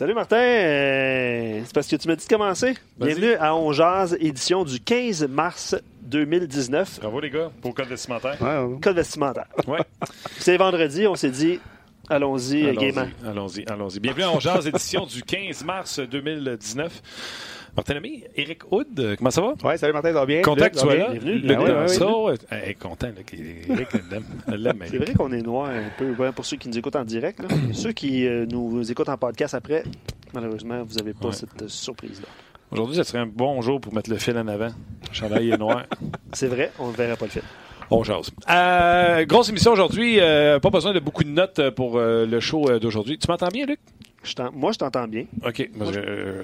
Salut Martin, Euh, c'est parce que tu m'as dit de commencer. Bienvenue à On Jazz, édition du 15 mars 2019. Bravo les gars pour le code vestimentaire. Code vestimentaire. Ouais. C'est vendredi, on s'est dit, allons-y, euh, gaiement. Allons-y, allons-y, allons-y. Bienvenue à On Jazz, édition du 15 mars 2019. Martin Lemay, Eric Hood, euh, comment ça va? Ouais, salut Martin, ça va bien? Content que tu sois là? ça, ouais. Hey, content, qu'Éric l'aime. C'est Eric. vrai qu'on est noir un peu, pour ceux qui nous écoutent en direct. là. ceux qui euh, nous écoutent en podcast après, malheureusement, vous n'avez pas Ouais. cette euh, surprise-là. Aujourd'hui, ce serait un bon jour pour mettre le fil en avant. Le chandail est noir. C'est vrai, on ne verra pas le film. On jase. Euh, grosse émission aujourd'hui. euh, pas besoin de beaucoup de notes pour euh, le show d'aujourd'hui. Tu m'entends bien, Luc? Je moi, je t'entends bien. OK. Moi, je-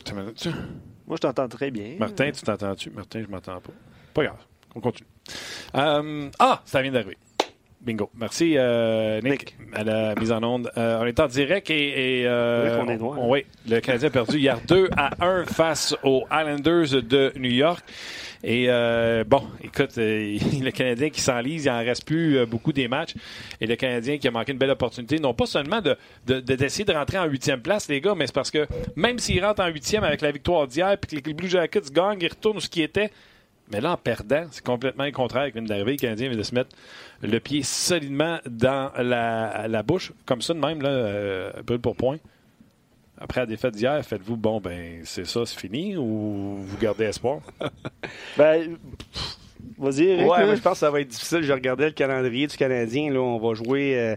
Moi, je t'entends très bien. Martin, tu t'entends-tu? Martin, je m'entends pas. Pas grave. On continue. Euh, ah, ça vient d'arriver. Bingo. Merci, euh, Nick, à la mise en onde. Euh, on est en direct et. et euh, vrai qu'on est noir. on- oui, le Canadien a perdu hier 2 à 1 face aux Islanders de New York. Et euh, bon, écoute, euh, le Canadien qui s'enlise, il en reste plus euh, beaucoup des matchs. Et le Canadien qui a manqué une belle opportunité, non pas seulement de, de- de- d'essayer de rentrer en huitième place, les gars, mais c'est parce que même s'ils rentrent en huitième avec la victoire d'hier, puis que les Blue Jackets gagnent, ils retournent ce qui était. Mais là, en perdant, c'est complètement le contraire qui vient d'arriver. Le Canadien vient de se mettre le pied solidement dans la, la bouche, comme ça de même, là, brûle pour point. Après la défaite d'hier, faites-vous, bon, ben, c'est ça, c'est fini, ou vous gardez espoir? Ben, vas-y, Eric. Ouais, mais je pense que ça va être difficile. Je regardais le calendrier du Canadien. Là, on va jouer euh,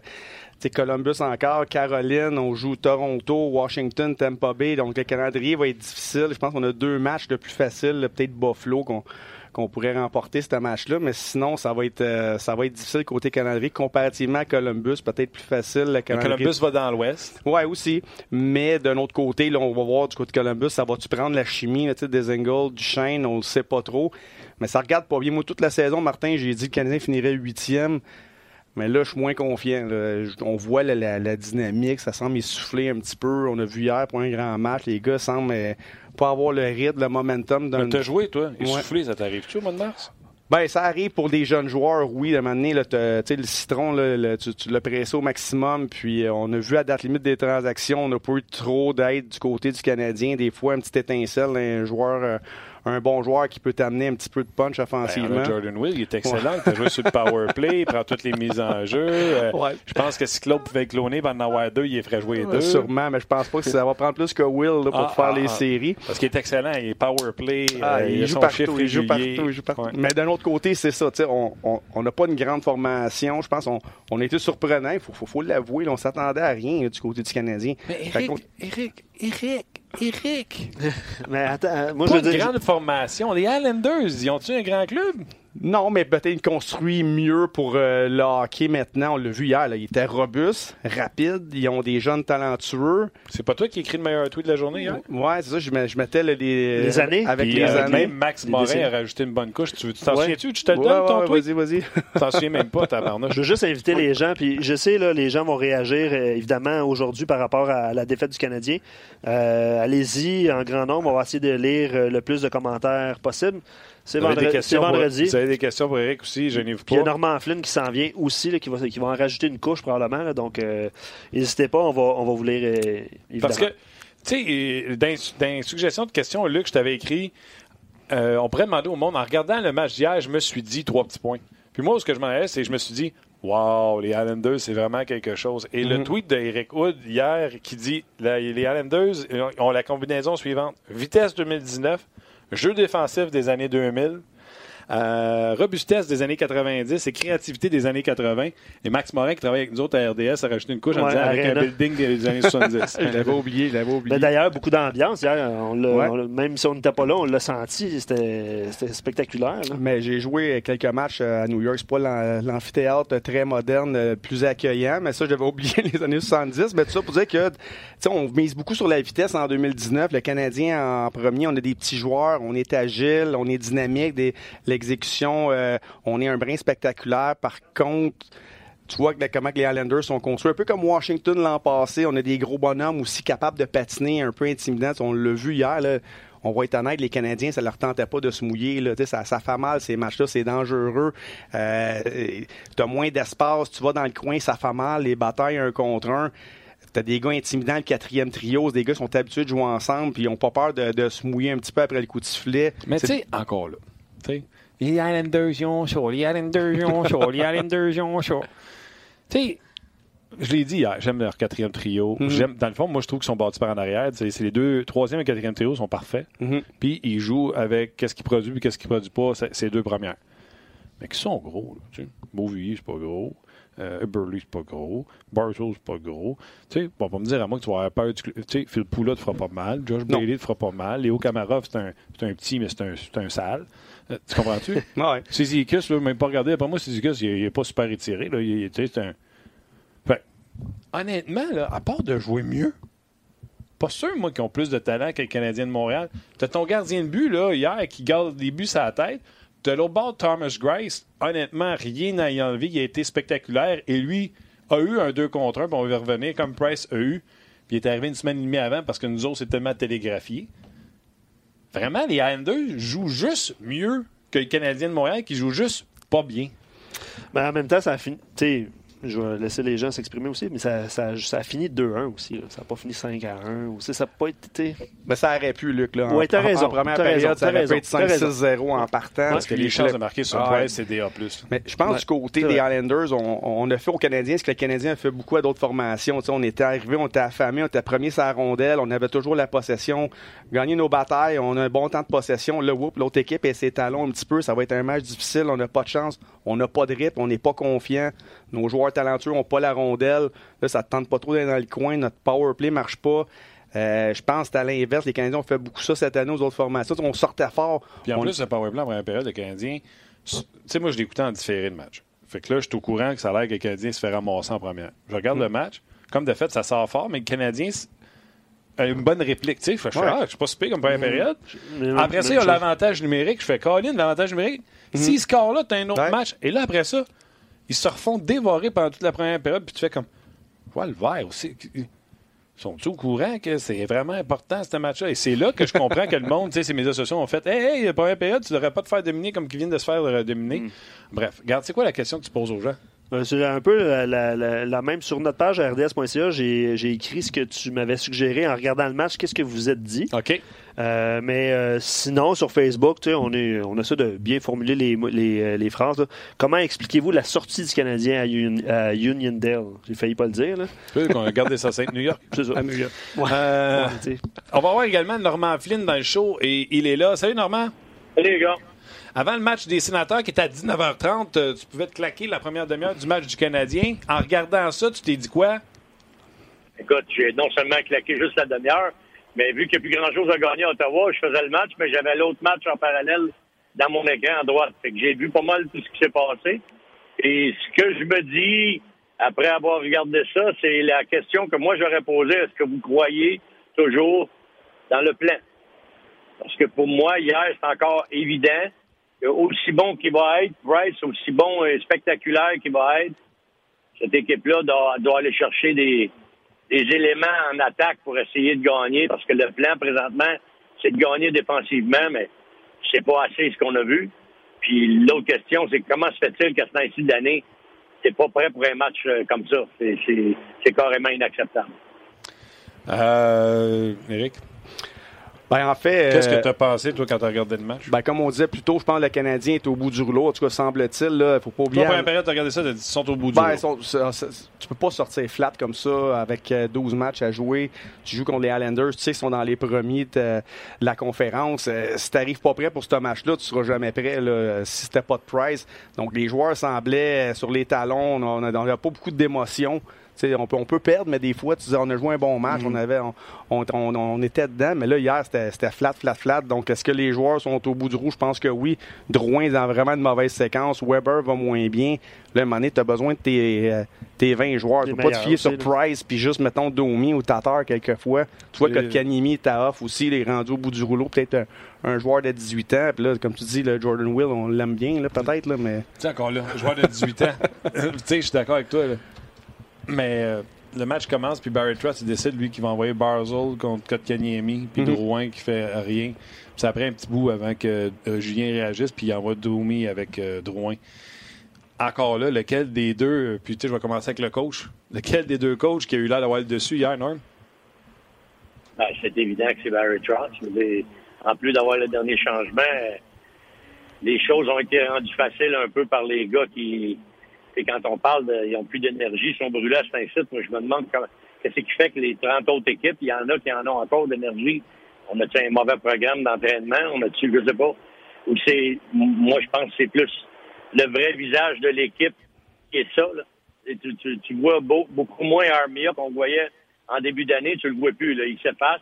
Columbus encore, Caroline, on joue Toronto, Washington, Tampa Bay. Donc le calendrier va être difficile. Je pense qu'on a deux matchs de plus faciles, là, peut-être Buffalo qu'on qu'on pourrait remporter ce match-là, mais sinon ça va être euh, ça va être difficile côté calendrier comparativement à Columbus, peut-être plus facile le. Columbus va dans l'ouest. Ouais, aussi. Mais d'un autre côté, là, on va voir du côté de Columbus, ça va-tu prendre la chimie, là, des Engels, du Chêne, on le sait pas trop. Mais ça regarde pas bien. Moi, toute la saison, Martin, j'ai dit que le Canadien finirait huitième. Mais là, je suis moins confiant. là. On voit la, la- la dynamique, ça semble essouffler un petit peu. On a vu hier pour un grand match, les gars semblent euh, pas avoir le rythme, le momentum. Mais T'as joué, toi? Ouais. Essoufflé, ça t'arrive-tu au mois de mars? Ben, ça arrive pour des jeunes joueurs, oui. De là, tu sais, le citron, là, le- tu, tu l'as pressé au maximum. Puis euh, on a vu à date limite des transactions, on n'a pas eu trop d'aide du côté du Canadien. Des fois, une petite étincelle, un joueur, euh, un bon joueur qui peut t'amener un petit peu de punch Ben, offensivement. Jordan Will, il est excellent. Il a joué sur le power play, il prend toutes les mises en jeu. Euh, Ouais. Je pense que si Claude pouvait cloner, ben en avoir deux, il ferait jouer les deux. Sûrement, mais je pense pas que ça va prendre plus que Will là, pour Ah, faire ah, les ah. séries. Parce qu'il est excellent, il est power play, Ah, euh, il, a joue son partout, chiffre il joue partout, il joue partout. Ouais. Mais d'un autre côté, c'est ça. On n'a pas une grande formation. Je pense qu'on on été surprenant. Il faut, faut, faut l'avouer. On s'attendait à rien là, du côté du Canadien. Mais Eric, Eric, Eric. Mais attends, euh, moi, Pas je une veux dire. grande formation. Les Islanders, ils ont-tu un grand club? Non, mais peut-être construit mieux pour euh, le hockey maintenant. On l'a vu hier. Là. Ils étaient robustes, rapides. Ils ont des jeunes talentueux. C'est pas toi qui écris le meilleur tweet de la journée, hier? Ouais, c'est ça. Je, mettais là, les, Les années. Avec Puis, les euh, années. Même Max Morin a rajouté une bonne couche. Tu t'en Ouais. souviens-tu? Tu te le Ouais, donnes, ton tweet? Vas-y, vas-y. Tu t'en souviens même pas, tabarnouche. Je veux juste inviter les gens, puis je sais, là, les gens vont réagir euh, évidemment aujourd'hui par rapport à la défaite du Canadien. Euh, Allez-y en grand nombre, on va essayer de lire le plus de commentaires possible. C'est vendredi. pour-. Vous avez des questions pour Eric aussi, gênez-vous Puis il y a pas. Norman Flynn qui s'en vient aussi, là, qui, va, qui va en rajouter une couche probablement. là. donc, euh, n'hésitez pas, on va, on va vous lire euh, évidemment. Parce que, tu sais, euh, dans, suggestions de questions, Luc, je t'avais écrit, euh, on pourrait demander au monde, en regardant le match d'hier, je me suis dit trois petits points. Puis moi, ce que je m'en allais, c'est que je me suis dit, wow, les Islanders, c'est vraiment quelque chose. Et le Mhm. tweet d'Eric Hood hier qui dit, les Islanders ont la combinaison suivante vitesse 2019, jeu défensif des années 2000. Euh, robustesse des années 90 et créativité des années 80. Et Max Morin, qui travaille avec nous autres à RDS, a rajouté une couche en disant avec un building des années 70. Je l'avais oublié, je l'avais oublié. Mais d'ailleurs, beaucoup d'ambiance. Hier, on Ouais. même si on n'était pas là, on l'a senti. C'était c'était spectaculaire. là. Mais j'ai joué quelques matchs euh, à New York. C'est pas l'am- l'amphithéâtre très moderne, euh, plus accueillant. Mais ça, j'avais oublié les années 70. Mais tout ça pour dire que, tu sais, on mise beaucoup sur la vitesse en 2019. Le Canadien en premier, on a des petits joueurs, on est agile, on est dynamique. Des- L'exécution, euh, on est un brin spectaculaire. Par contre, tu vois que, comment que les Islanders sont construits. Un peu comme Washington l'an passé, on a des gros bonhommes aussi capables de patiner, un peu intimidants. On l'a vu hier. Là. On va être honnête, les Canadiens, ça leur tentait pas de se mouiller. Là. Ça, ça fait mal, ces matchs-là, c'est dangereux. Euh, tu as moins d'espace, tu vas dans le coin, ça fait mal, les batailles un contre un. T'as des gars intimidants, le quatrième trio, des gars qui sont habitués de jouer ensemble, puis ils n'ont pas peur de, de, se mouiller un petit peu après le coup de sifflet. Mais tu sais, encore là, les Islanders, ils ont chaud, les Islanders, ils ont les Islanders, ils ont. Tu sais, je l'ai dit hier, j'aime leur quatrième trio. Mm -hmm. J'aime, dans le fond, moi, je trouve qu'ils sont bâtis par en arrière. C'est les deux, troisième et quatrième trio sont parfaits. Mm -hmm. Puis ils jouent avec qu'est-ce qu'ils produisent et qu'est-ce qu'ils produisent pas, ces deux premières. Mais qui sont gros, là, tu sais. Beauvillier, c'est pas gros. Euh, Burley, c'est pas gros. Bartow, c'est pas gros. Tu sais, bon, pas me dire à moi que tu vas avoir peur. Tu sais, Phil Poula te fera pas mal. Josh Bailey te fera pas mal. Léo Kamarov, c'est un, un petit, mais c'est un, un sale. Euh, tu comprends-tu? ouais. Sizikus, même pas regardé. Après moi, Sizikus, il, il est pas super étiré. Là. Il, c'est un. Fait, honnêtement, là, à part de jouer mieux, pas sûr, moi, qu'ils ont plus de talent que le Canadien de Montréal. T'as ton gardien de but, là, hier, qui garde des buts à la tête. De l'autre bord, Thomas Grice, honnêtement, rien à y enlever. Il a été spectaculaire et lui a eu un 2 contre 1, puis on va revenir, comme Price a eu. Puis il est arrivé une semaine et demie avant parce que nous autres, c'est tellement télégraphié. Vraiment, les Islanders jouent juste mieux que les Canadiens de Montréal qui jouent juste pas bien. Mais en même temps, ça a fini. Je vais laisser les gens s'exprimer aussi, mais ça, ça, ça a fini 2-1 aussi. Là. Ça n'a pas fini 5 à 1. Aussi. Ça n'a pas été. Mais ça aurait pu, Luc. Là, oui, t'as raison. En première période, raison, ça aurait pu être 5-6-0 en partant. Parce que les chances de marquer sur Ah, Price, c'est DA. Mais je pense Ouais, du côté des vrai. Islanders, on, on a fait aux Canadiens ce que les Canadiens ont fait beaucoup à d'autres formations. On était arrivés, on était affamés, on était premiers sur la rondelle, on avait toujours la possession, gagné nos batailles, on a un bon temps de possession. Là, whoop, l'autre équipe et ses talons un petit peu, ça va être un match difficile, on n'a pas de chance, on n'a pas de rythme, on n'est pas confiant. Nos joueurs talentueux n'ont pas la rondelle. Là, ça ne tente pas trop d'aller dans le coin, notre power play marche pas. Euh, je pense que c'est à l'inverse. Les Canadiens ont fait beaucoup ça cette année aux autres formations. On sortait fort. Puis en On- plus, le powerplay en première période, le Canadien, tu sais, moi, je l'écoutais en différé de match. Fait que là, je suis au courant que ça a l'air que le Canadien se fait ramasser en première. Je regarde Mm. le match. Comme de fait, ça sort fort, mais le Canadien a une bonne réplique. Tu sais, Fait que je ah, je suis pas super comme première Mm. période. Après ça, il y a l'avantage numérique. Je fais, Colin, l'avantage numérique. S'il score là, tu as un autre. Ouais. match. Et là, après ça, ils se refont dévorer pendant toute la première période. Puis tu fais comme, ouais, le vert aussi? Ils sont-ils au courant que c'est vraiment important, ce match-là? Et c'est là que je comprends que le monde, tu sais, ces médias sociaux ont fait Hey, hey, la première période, tu devrais pas te faire dominer comme qu'ils viennent de se faire euh, dominer. Bref, regarde, c'est quoi la question que tu poses aux gens? Euh, C'est un peu la, la- la- la même sur notre page rds.ca. J'ai j'ai écrit ce que tu m'avais suggéré en regardant le match. Qu'est-ce que vous vous êtes dit? OK. Euh, mais euh, sinon, sur Facebook, tu sais, on, est, on essaie de bien formuler les, les, euh, les phrases. là. Comment expliquez-vous la sortie du Canadien à, Un- à Uniondale? J'ai failli pas le dire. Là. Tu qu'on a gardé ça Sainte New York. C'est ça. Ouais, tu sais. on va voir également Normand Flynn dans le show et il est là. Salut Normand. Salut les gars. Avant le match des sénateurs qui était à 19h30, euh, tu pouvais te claquer la première demi-heure du match du Canadien. En regardant ça, tu t'es dit quoi? Écoute, j'ai non seulement claqué juste la demi-heure, mais vu qu'il n'y a plus grand-chose à gagner à Ottawa, je faisais le match, mais j'avais l'autre match en parallèle dans mon écran à droite. Fait que j'ai vu pas mal tout ce qui s'est passé. Et ce que je me dis, après avoir regardé ça, c'est la question que moi j'aurais posée. Est-ce que vous croyez toujours dans le plan? Parce que pour moi, hier, c'est encore évident aussi bon qu'il va être, Bryce, aussi bon et spectaculaire qu'il va être, cette équipe-là doit, aller chercher des, des éléments en attaque pour essayer de gagner, parce que le plan présentement, c'est de gagner défensivement, mais c'est pas assez ce qu'on a vu. Puis l'autre question, c'est comment se fait-il qu'à ce temps-ci de t'es pas prêt pour un match euh, comme ça? C'est carrément inacceptable. Euh, Eric, Ben, en fait, qu'est-ce euh, que tu as pensé, toi, quand tu as regardé le match? ben, comme on disait plus tôt, je pense que le Canadien est au bout du rouleau. En tout cas, semble-t-il. Il ne faut pas Toi, oublier. première période, tu as regardé ça, tu ils sont au bout du Ben, rouleau. sont- tu peux pas sortir flat comme ça avec euh, 12 matchs à jouer. Tu joues contre les Islanders, tu sais qu'ils sont dans les premiers de la conférence. Euh, si t'arrives pas prêt pour ce match-là, tu seras jamais prêt là, si c'était pas de price. Donc les joueurs semblaient euh, sur les talons, on a, on a pas beaucoup d'émotion. On peut, on peut perdre, mais des fois, tu dis, on a joué un bon match, on, avait, on, on, on- on était dedans, mais là, hier, c'était flat, flat, flat. Donc, est-ce que les joueurs sont au bout du roue? Je pense que oui. Drouin est dans vraiment une mauvaise séquence. Weber va moins bien. Là, à un moment donné, tu as besoin de tes, euh, tes 20 joueurs. Tu peux pas te fier sur aussi. Price, puis juste, mettons, Domi ou Tatar quelquefois. Tu vois que Kanimi est à off aussi, il est rendu au bout du rouleau. Peut-être un, un joueur de 18 ans. Puis là, comme tu dis, le Jordan Will, on l'aime bien, là, peut-être, là, mais... Tu sais, encore là, joueur de 18 ans. tu sais, je suis d'accord avec toi. là. Mais euh, le match commence, puis Barry il décide, lui, qu'il va envoyer Barzell contre Kotkaniemi, puis Mhm. Drouin qui fait rien. Puis ça prend un petit bout avant que euh, Julien réagisse, puis il envoie Domi avec euh, Drouin. encore là, lequel des deux, puis tu sais, je vais commencer avec le coach, lequel des deux coachs qui a eu l'air d'avoir le dessus hier, Norm? Ben, c'est évident que c'est Barry Trotz. En plus d'avoir le dernier changement, les choses ont été rendues faciles un peu par les gars qui, et quand on parle de, ils ont plus d'énergie, ils sont brûlés à site. Moi, je me demande qu'est-ce qui fait que les 30 autres équipes, il y en a qui en ont encore d'énergie. On a-tu un mauvais programme d'entraînement? On a-tu, je sais pas. Ou c'est, moi, je pense que c'est plus le vrai visage de l'équipe qui est ça, là. Et tu, tu, tu, vois beaucoup moins Armia qu'on voyait en début d'année. Tu le vois plus, là. Il s'efface.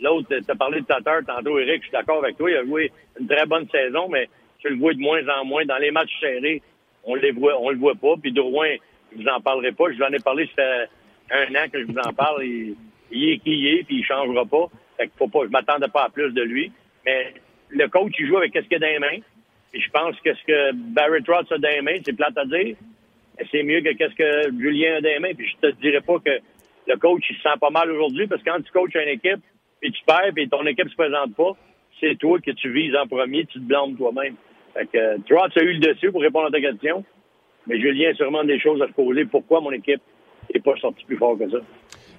L'autre, tu as parlé de Tatar tantôt, Eric, je suis d'accord avec toi. Il a joué une très bonne saison, mais tu le vois de moins en moins. Dans les matchs serrés, on les voit, on le voit pas. Puis Drouin, je vous en parlerai pas. Je vous en ai parlé, ça fait un an que je vous en parle. Il, est qui il est, puis il changera pas. Fait que faut pas, je m'attendais pas à plus de lui. Mais le coach, il joue avec ce qu'il a dans les mains. Et je pense que ce que Barry Trotz a dans les mains, c'est plate à dire. C'est mieux que ce que Julien a dans les mains. Puis je te dirais pas que le coach, il se sent pas mal aujourd'hui parce que quand tu coaches une équipe, puis tu perds, puis ton équipe se présente pas, c'est toi que tu vises en premier, tu te blâmes toi-même. Fait que Trotz a eu le dessus pour répondre à ta question, mais Julien a sûrement des choses à se poser. Pourquoi mon équipe n'est pas sortie plus fort que ça?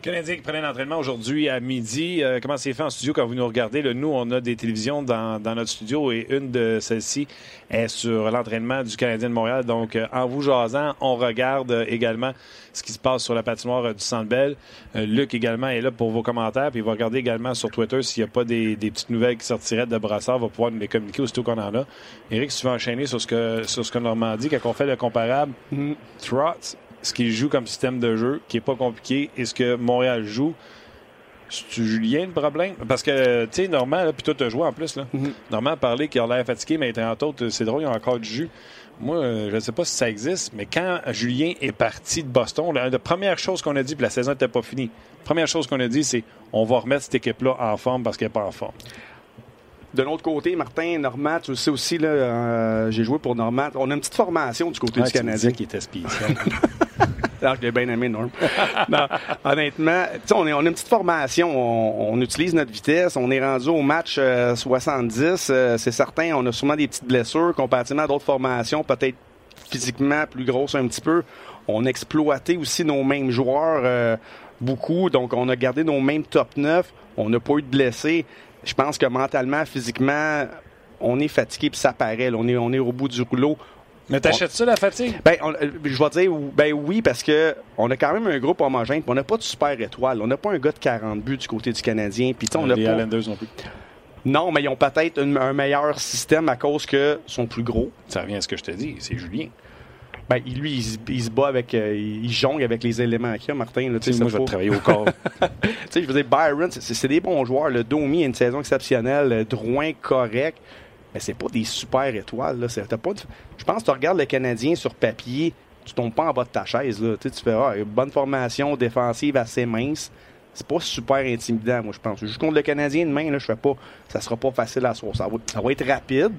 Canadien qui prenait l'entraînement aujourd'hui à midi. Euh, comment c'est fait en studio quand vous nous regardez? nous, on a des télévisions dans, notre studio et une de celles-ci est sur l'entraînement du Canadien de Montréal. Donc, euh, en vous jasant, on regarde euh, également ce qui se passe sur la patinoire du Centre Bell. Luc également est là pour vos commentaires. Puis il va regarder également sur Twitter s'il n'y a pas des, petites nouvelles qui sortiraient de Brassard. va pouvoir nous les communiquer aussitôt qu'on en a. Éric, si tu veux enchaîner sur ce que, sur ce que Normand dit, quand on fait le comparable, mm ce qu'il joue comme système de jeu, qui est pas compliqué, et ce que Montréal joue. C'est Julien le problème? Parce que, tu sais, Normand, puis toi, tu as joué en plus. Là. Mm-hmm. Normand a parlé qu'il a l'air fatigué, mais entre autres, c'est drôle, il a encore du jus. Moi, euh, je ne sais pas si ça existe, mais quand Julien est parti de Boston, la, première chose qu'on a dit, puis la saison n'était pas finie, la première chose qu'on a dit, c'est on va remettre cette équipe-là en forme parce qu'elle n'est pas en forme. De l'autre côté, Martin, Normand, tu le sais aussi, là, euh, j'ai joué pour Normand. On a une petite formation du côté du Canadien. qui était spécial. Alors, je bien aimé, Norm. honnêtement, on, est, on a une petite formation. On, utilise notre vitesse. On est rendu au match 70. Euh, euh, c'est certain, on a sûrement des petites blessures comparativement à d'autres formations, peut-être physiquement plus grosses un petit peu. On a exploité aussi nos mêmes joueurs euh, beaucoup. Donc, on a gardé nos mêmes top 9. On n'a pas eu de blessés. Je pense que mentalement, physiquement, on est fatigué puis ça paraît. On, est, on est au bout du rouleau. Mais t'achètes ça la fatigue? Ben, euh, je vais dire, ben oui, parce que on a quand même un groupe homogène, on n'a pas de super étoile. On n'a pas un gars de 40 buts du côté du Canadien. Puis on Les pas... non plus. Non, mais ils ont peut-être un meilleur système à cause que sont plus gros. Ça revient à ce que je te dis, c'est Julien. Ben, lui, il, se bat avec. Euh, il jongle avec les éléments qu'il y a, Martin. Là, moi, je vais travailler au corps. tu sais, je veux dire, Byron, c'est des bons joueurs. Le Domi a une saison exceptionnelle. Drouin, correct mais c'est pas des super étoiles. Là. Pas Je pense que tu regardes le Canadien sur papier, tu tombes pas en bas de ta chaise. Là. Tu, fais ah, une bonne formation défensive assez mince. C'est pas super intimidant, moi, je pense. Juste contre le Canadien demain, là, je fais pas. Ça sera pas facile à sourcer. Ça va, ça va être rapide.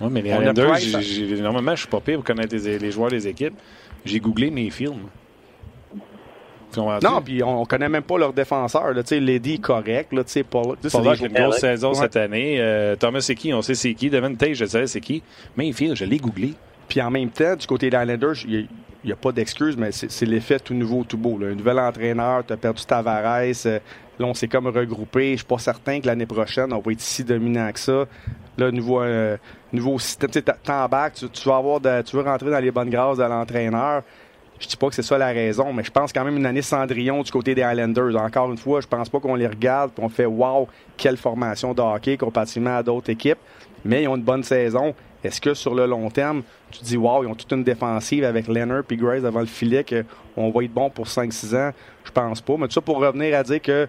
Oui, mais les Islanders, normalement, je suis pas pire pour connaître les, les joueurs des équipes. J'ai googlé mes films. Non, puis on, connaît même pas leur défenseur. Lady correct. Là, Paul, Paul a une grosse saison cette année. Euh, Thomas, c'est qui? On sait c'est qui. Devin Tate, je sais c'est qui. Mayfield, je l'ai googlé. Puis en même temps, du côté des Islanders, il n'y a, pas d'excuse, mais c'est l'effet tout nouveau, tout beau. Un nouvel entraîneur, tu as perdu Tavares. Euh, là, on s'est comme regroupé. Je suis pas certain que l'année prochaine, on va être si dominant que ça. Là, nouveau, euh, nouveau système. T'embarques, tu, tu, vas avoir tu veux rentrer dans les bonnes grâces de l'entraîneur. Je dis pas que c'est ça la raison, mais je pense quand même une année Cendrillon du côté des Highlanders. Encore une fois, je pense pas qu'on les regarde et qu'on fait wow, quelle formation de hockey comparativement à d'autres équipes. Mais ils ont une bonne saison. Est-ce que sur le long terme, tu dis wow, ils ont toute une défensive avec Leonard et Grace devant le filet qu'on va être bon pour 5-6 ans? Je pense pas. Mais tout ça pour revenir à dire que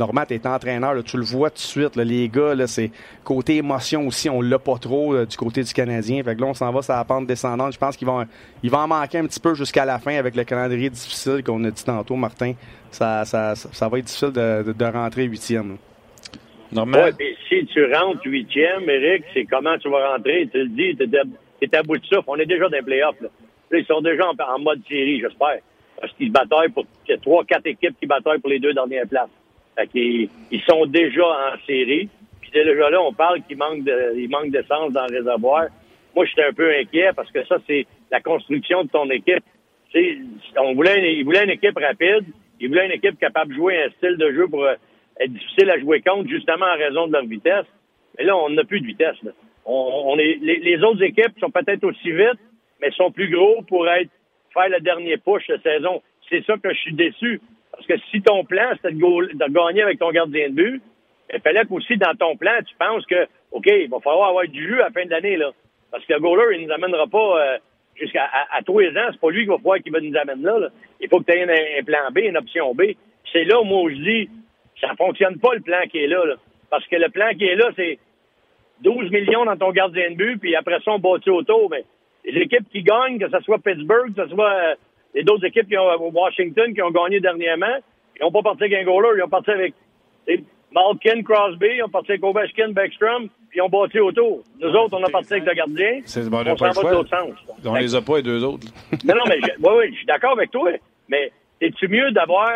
Normand, tu es entraîneur, tu le vois tout de suite. les gars, c'est côté émotion aussi, on l'a pas trop du côté du Canadien. Fait que là, on s'en va sur la pente descendante. Je pense qu'il va, il va en manquer un petit peu jusqu'à la fin avec le calendrier difficile qu'on a dit tantôt, Martin. Ça, ça, ça va être difficile de, rentrer huitième. Normand. si tu rentres huitième, Eric, c'est comment tu vas rentrer? Tu le dis, tu es à bout de souffle. On est déjà dans les playoffs. Là. ils sont déjà en, mode série, j'espère. Parce qu'ils bataillent pour. Il y a trois, quatre équipes qui bataillent pour les deux dernières places. Fait ils sont déjà en série. Puis déjà là, on parle qu'il manque de, il manque d'essence dans le réservoir. Moi, j'étais un peu inquiet parce que ça, c'est la construction de ton équipe. on voulait, il voulait une équipe rapide, il voulait une équipe capable de jouer un style de jeu pour être difficile à jouer contre, justement en raison de leur vitesse. Mais là, on n'a plus de vitesse. On, est, les, autres équipes sont peut-être aussi vite, mais sont plus gros pour être faire le dernier push de saison. C'est ça que je suis déçu. Parce que si ton plan, c'était de, gagner avec ton gardien de but, il fallait qu'aussi dans ton plan, tu penses que, OK, il va falloir avoir du jus à la fin de l'année, là. Parce que le goaler, il ne nous amènera pas euh, jusqu'à les ans. C'est pas lui qui va pouvoir qui va nous amener là, Il faut que tu aies un, plan B, une option B. C'est là, moi, où je dis, ça fonctionne pas le plan qui est là, Parce que le plan qui est là, c'est 12 millions dans ton gardien de but, puis après ça, on bâtit autour. Mais les équipes qui gagnent, que ce soit Pittsburgh, que ce soit euh, les d'autres équipes qui ont euh, Washington qui ont gagné dernièrement, ils n'ont pas parti avec un goaler, ils ont parti avec Malkin, Crosby, ils ont parti avec Ovechkin, Backstrom, puis ils ont bâti autour. Nous autres, on a parti avec le gardien. C'est bon, on s'en va de l'autre sens. On les a pas, les deux autres. non, non, mais oui, oui, je suis d'accord avec toi, mais es-tu mieux d'avoir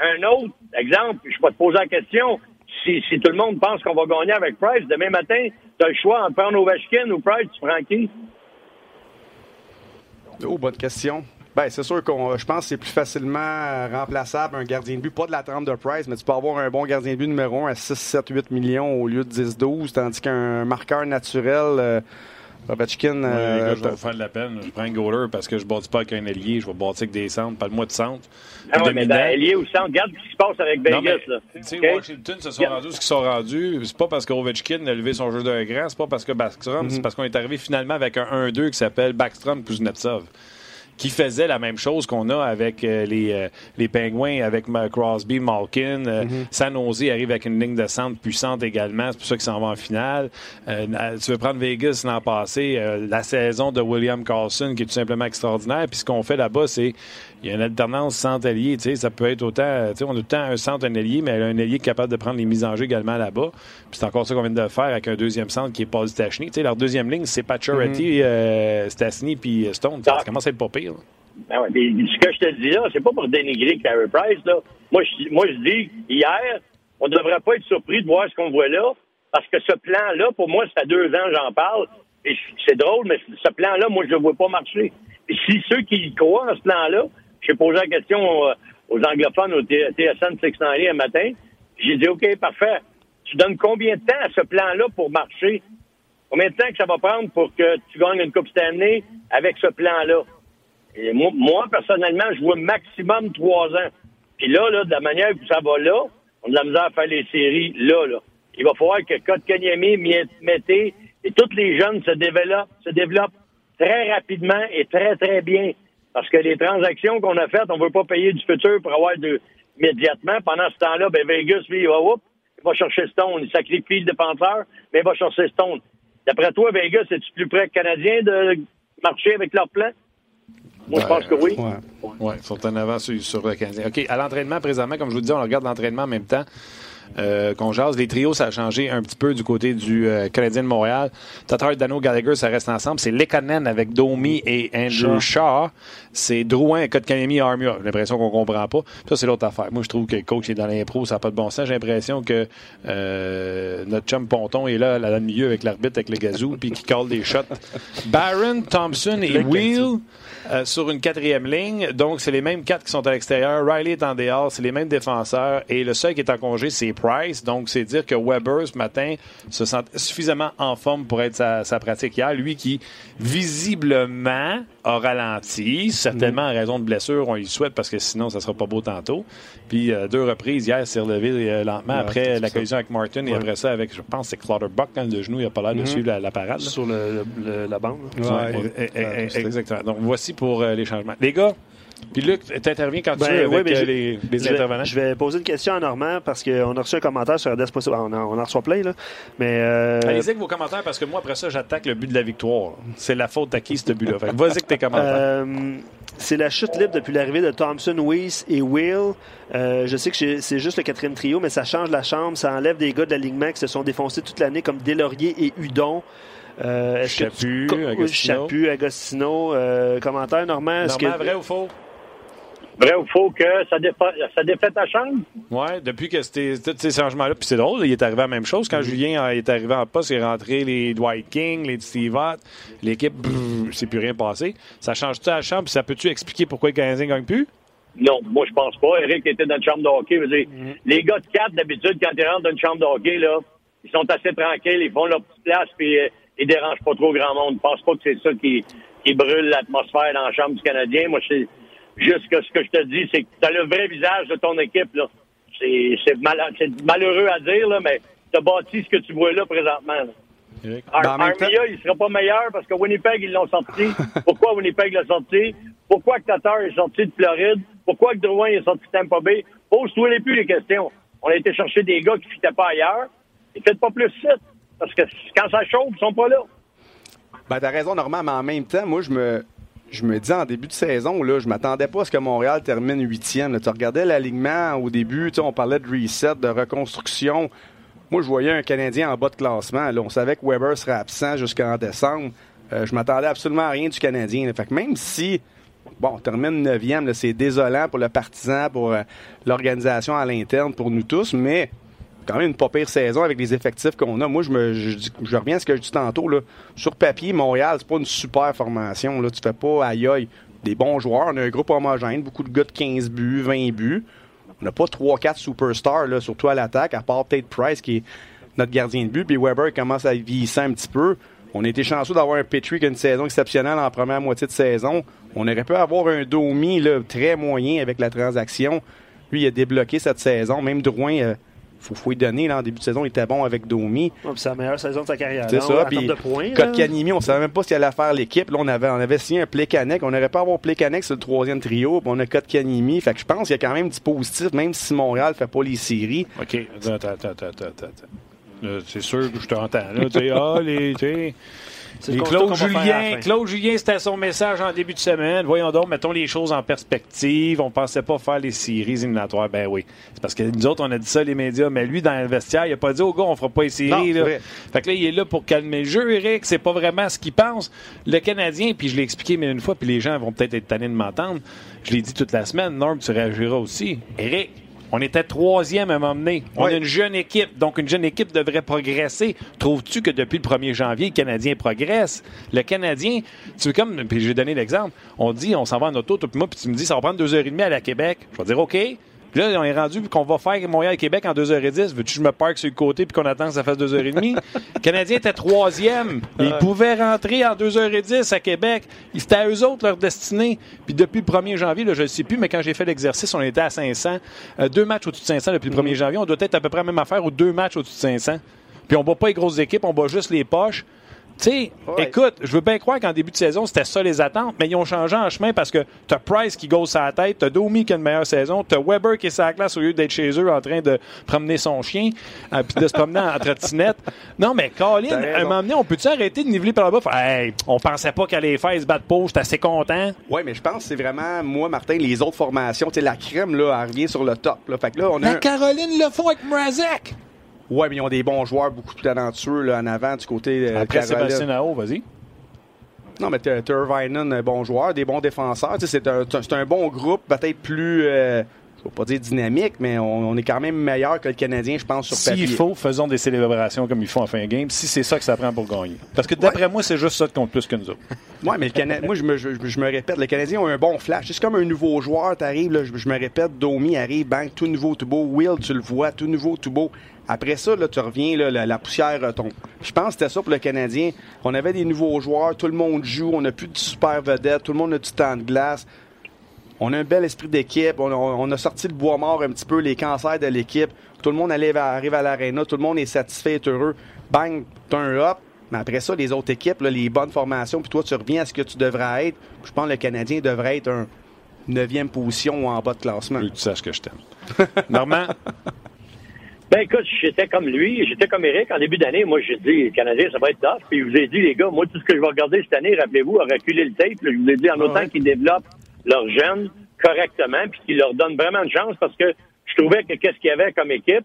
un autre exemple? Je peux te poser la question. Si, tout le monde pense qu'on va gagner avec Price, demain matin, tu as le choix entre prendre Ovechkin ou Price, tu prends qui? Oh, bonne question. Ben, c'est sûr qu'on, je pense que c'est plus facilement remplaçable un gardien de but, pas de la trempe de Price, mais tu peux avoir un bon gardien de but numéro 1 à 6, 7, 8 millions au lieu de 10, 12, tandis qu'un marqueur naturel, euh, Ovechkin. Euh, je vais faire de la peine. Je prends un goaler parce que je ne bâtis pas avec un ailier. Je vais bâtir avec des centres. Parle-moi de centre. Ah ouais, mais ailier ou centre, regarde ce qui se passe avec Vegas. Tu sais, Washington se sont rendus ce qu'ils sont rendus. C'est pas parce qu'Ovechkin a levé son jeu d'un grand. C'est pas parce que Backstrom. C'est mhm. parce qu'on est arrivé finalement avec un 1-2 qui s'appelle Backstrom Kuznetsov qui faisait la même chose qu'on a avec euh, les, euh, les Pingouins, avec Crosby, Malkin. Euh, mm-hmm. San Jose arrive avec une ligne de centre puissante également. C'est pour ça qu'ils s'en vont en finale. tu veux prendre Vegas l'an passé, la saison de William Carlson qui est tout simplement extraordinaire. Puis ce qu'on fait là-bas, c'est il y a une alternance centre-allié. Ça peut être autant, on a tout le temps un centre, un allié, mais un allié capable de prendre les mises en jeu également là-bas. Puis c'est encore ça qu'on vient de faire avec un deuxième centre qui est Paul Stachny. Leur deuxième ligne, c'est Pacioretty, mm Stachny puis Stone. Ça commence à être pas pire. Ben ouais, ce que je te dis là, c'est pas pour dénigrer Carey Price. Là. Moi, je, moi, je dis, hier, on ne devrait pas être surpris de voir ce qu'on voit là, parce que ce plan-là, pour moi, ça fait deux ans j'en parle, et c'est drôle, mais ce plan-là, moi, je ne le vois pas marcher. Et si ceux qui croient à ce plan-là, j'ai posé la question euh, aux anglophones au TSN 690 un matin, j'ai dit, OK, parfait. Tu donnes combien de temps à ce plan-là pour marcher? Combien de temps que ça va prendre pour que tu gagnes une Coupe année avec ce plan-là? Moi, personnellement, je vois maximum trois ans. Puis là, là, de la manière que ça va là, on a de la misère à faire les séries là, là. Il va falloir que Kotkaniemi, Mété et tous les jeunes se développent, se développent très rapidement et très, très bien. Parce que les transactions qu'on a faites, on ne veut pas payer du futur pour avoir de immédiatement. Pendant ce temps-là, ben Vegas, lui, il va, il va chercher Stone. Il sacrifie le défenseur, mais il va chercher Stone. D'après toi, Vegas, es-tu plus près que Canadien de marcher avec leur plan? Moi, je pense que oui. Oui, ouais, ils sont en avance sur, le Canadien. OK, à l'entraînement, présentement, comme je vous dis, on regarde l'entraînement en même temps. Euh, qu'on jase. Les trios, ça a changé un petit peu du côté du euh, Canadien de Montréal. Tatar, Dano, Gallagher, ça reste ensemble. C'est Lekanen avec Domi et Andrew Shaw. C'est Drouin et Kotkaniemi Armia. J'ai l'impression qu'on comprend pas. Ça, c'est l'autre affaire. Moi, je trouve que le coach est dans l'impro, ça n'a pas de bon sens. J'ai l'impression que euh, notre chum Ponton est là, là, dans le milieu avec l'arbitre, avec le gazou, puis qui colle des shots. Barron, Thompson et Will. Euh, sur une quatrième ligne. Donc, c'est les mêmes quatre qui sont à l'extérieur. Riley est en dehors, c'est les mêmes défenseurs. Et le seul qui est en congé, c'est Price. Donc, c'est dire que Weber, ce matin, se sent suffisamment en forme pour être sa, sa pratique hier. Lui qui, visiblement, a ralenti, certainement en raison de blessure. On lui souhaite parce que sinon, ça sera pas beau tantôt. Puis, euh, deux reprises hier, s'est relevé euh, lentement après la collision avec Martin et après ça avec, je pense, c'est Clutterbuck quand le genou, il a pas l'air de mhm. suivre la, parade. Sur le, la bande. exactement. Donc, voici pour euh, les changements. Les gars, puis Luc, tu interviens quand tu ben veux avec euh, les, les intervenants. je vais poser une question à Normand parce qu'on a reçu un commentaire sur RDS On, en reçoit plein, là. Mais, euh... Allez-y avec vos commentaires parce que moi, après ça, j'attaque le but de la victoire. C'est la faute à qui, ce but-là? Vas-y avec tes commentaires. Euh, c'est la chute libre depuis l'arrivée de Thompson, Weiss et Will. je sais que c'est juste le quatrième trio, mais ça change la chambre. Ça enlève des gars de l'alignement qui se sont défoncés toute l'année comme Delaurier et Udon. Euh, Chapu, tu... Agostino. Chapu, Agostino. Euh, commentaire, Normand. Normand, que... vrai ou faux? Vrai ou faux que ça, défa ça défait ta chambre? Oui, depuis que c'était tous ces changements-là. Puis c'est drôle, il est arrivé la même chose. Quand Julien est arrivé en poste, il est rentré les Dwight King, les Steve. L'équipe, c'est plus rien passé. Ça change-tu la chambre? Puis ça peut-tu expliquer pourquoi le Canadien ne gagne plus? Non, moi, je pense pas. Eric était dans une chambre de hockey. Dire, Les gars de 4, d'habitude, quand ils rentrent dans une chambre de hockey, là, ils sont assez tranquilles, ils font leur petite place, puis euh, ils dérangent pas trop grand monde. Je pense pas que c'est ça qui, qui brûle l'atmosphère dans la chambre du Canadien. Moi, c'est juste que ce que je te dis, c'est que tu as le vrai visage de ton équipe. là. C'est c'est mal, c'est malheureux à dire, là, mais tu as bâti ce que tu vois là présentement. là. Ar- Ben, Armia, il sera pas meilleur parce que Winnipeg, ils l'ont sorti. Pourquoi Winnipeg l'a sorti? Pourquoi que Tatar est sorti de Floride? Pourquoi que Drouin est sorti de Tampa Bay? Pose-toi les plus les questions. On a été chercher des gars qui ne fitaient pas ailleurs. Et faites pas plus ça. Parce que quand ça chauffe, ils sont pas là. Ben, t'as raison, Normand, mais en même temps, moi, je me, je me dis en début de saison, là, je m'attendais pas à ce que Montréal termine huitième. Tu regardais l'alignement au début, on parlait de reset, de reconstruction. Moi, je voyais un Canadien en bas de classement. Là. On savait que Weber serait absent jusqu'en décembre. Euh, je m'attendais absolument à rien du Canadien. Fait que même si, bon, on termine neuvième, là, c'est désolant pour le partisan, pour euh, l'organisation à l'interne, pour nous tous, mais quand même une pas pire saison avec les effectifs qu'on a. Moi, je me je, reviens à ce que je dis tantôt. Là. Sur papier, Montréal, c'est pas une super formation. Là. Tu fais pas aïe aïe des bons joueurs. On a un groupe homogène, beaucoup de gars de 15 buts, 20 buts. On n'a pas 3-4 superstars, là, surtout à l'attaque, à part peut-être Price qui est notre gardien de but. Puis Weber commence à vieillir un petit peu. On a été chanceux d'avoir un Petrie qui a une saison exceptionnelle en première moitié de saison. On aurait pu avoir un Domi là, très moyen avec la transaction. Lui, il a débloqué cette saison. Même Drouin, euh, faut, faut lui donner. Là, en début de saison, il était bon avec Domi. Ouais, c'est la meilleure saison de sa carrière. C'est là, ça. Puis. Kotkaniemi, on savait même pas s'il allait faire l'équipe. Là, on avait, on avait signé un Plekanec. On n'aurait pas avoir Plekanec sur le troisième trio. Puis on a Kotkaniemi. Fait que je pense qu'il y a quand même du positif, même si Montréal fait pas les séries. OK. Attends, attends, attends. Là, C'est sûr que je t'entends. Là, tu sais, ah, les, tu Claude Julien. Claude Julien, c'était son message en début de semaine. Voyons donc, mettons les choses en perspective. On pensait pas faire les séries éliminatoires. Ben oui. C'est parce que nous autres, on a dit ça, les médias. Mais lui, dans le vestiaire, il a pas dit au gars, on fera pas les séries. Non, là. vrai. Fait que là, il est là pour calmer le jeu, Eric. C'est pas vraiment ce qu'il pense. Le Canadien, puis je l'ai expliqué mais une fois, puis les gens vont peut-être être tannés de m'entendre. Je l'ai dit toute la semaine. Norm, tu réagiras aussi. Eric, on était troisième à m'emmener. On Oui. a une jeune équipe, donc une jeune équipe devrait progresser. Trouves-tu que depuis le 1er janvier, le Canadien progresse? Le Canadien, tu veux comme, puis j'ai donné l'exemple, on dit, on s'en va en auto, toi puis moi, puis tu me dis, ça va prendre deux heures et demie à la Québec. Je vais dire, OK. Puis là, on est rendu qu'on va faire Montréal-Québec en 2h10. Veux-tu que je me parque sur le côté puis qu'on attend que ça fasse 2h30? le Canadien était troisième. Ils pouvaient rentrer en 2h10 à Québec. C'était à eux autres leur destinée. Puis depuis le 1er janvier, là, je ne sais plus, mais quand j'ai fait l'exercice, on était à 500. Euh, deux matchs au-dessus de 500 depuis le 1er janvier. On doit être à peu près la même affaire ou deux matchs au-dessus de 500. Puis on bat pas les grosses équipes, on bat juste les poches. Tu sais, Ouais. écoute, je veux bien croire qu'en début de saison, c'était ça les attentes, mais ils ont changé en chemin parce que t'as Price qui gosse sa tête, t'as Domi qui a une meilleure saison, t'as Weber qui est la classe au lieu d'être chez eux en train de promener son chien, euh, puis de se promener en trottinette. Non, mais Colin, à un moment donné, on peut-tu arrêter de niveler par là-bas? Hey, on pensait pas qu'elle allait faire se battre pour, j'étais assez content. Oui, mais je pense que c'est vraiment, moi, Martin, les autres formations. Tu sais, la crème, là, elle revient sur le top. Là. Fait que là, on a. un- Caroline le font avec Mrazek. Ouais, mais ils ont des bons joueurs, beaucoup plus talentueux là, en avant du côté euh, Après Caroline. Sébastien Nao, vas-y. Non, mais Irvinen, un bon joueur, des bons défenseurs. Tu C'est un, un bon groupe, peut-être plus, euh, je vais pas dire dynamique, mais on, on est quand même meilleur que le Canadien, je pense, sur papier. S'il faut, faisons des célébrations comme ils font en fin de game, si c'est ça que ça prend pour gagner. Parce que d'après moi, c'est juste ça de compte plus que nous autres. Ouais, mais le Cana- moi, je me, je, je me répète, les Canadiens ont un bon flash. C'est comme un nouveau joueur, t'arrives, là, je, je me répète, Domi arrive, bang, tout nouveau, tout beau. Will, tu le vois, tout nouveau, tout beau. Après ça, là, tu reviens, là, la, la poussière retombe. Je pense que c'était ça pour le Canadien. On avait des nouveaux joueurs, tout le monde joue, on n'a plus de super vedettes, tout le monde a du temps de glace. On a un bel esprit d'équipe, on, a sorti le bois mort un petit peu, les cancers de l'équipe. Tout le monde arrive à, arrive à l'aréna, tout le monde est satisfait, est heureux. Bang, t'as un up. Mais après ça, les autres équipes, là, les bonnes formations, puis toi, tu reviens à ce que tu devrais être. Je pense que le Canadien devrait être un neuvième position ou en bas de classement. Tu saches que je t'aime? Normand, Ben écoute, j'étais comme lui, j'étais comme Eric. En début d'année, moi, j'ai dit, le Canadien, ça va être tough. Puis je vous ai dit, les gars, moi, tout ce que je vais regarder cette année, rappelez-vous, à reculer le tape, là, je vous ai dit, en autant qu'ils développent leurs jeunes correctement, puis qu'ils leur donnent vraiment une chance, parce que je trouvais que qu'est-ce qu'il y avait comme équipe,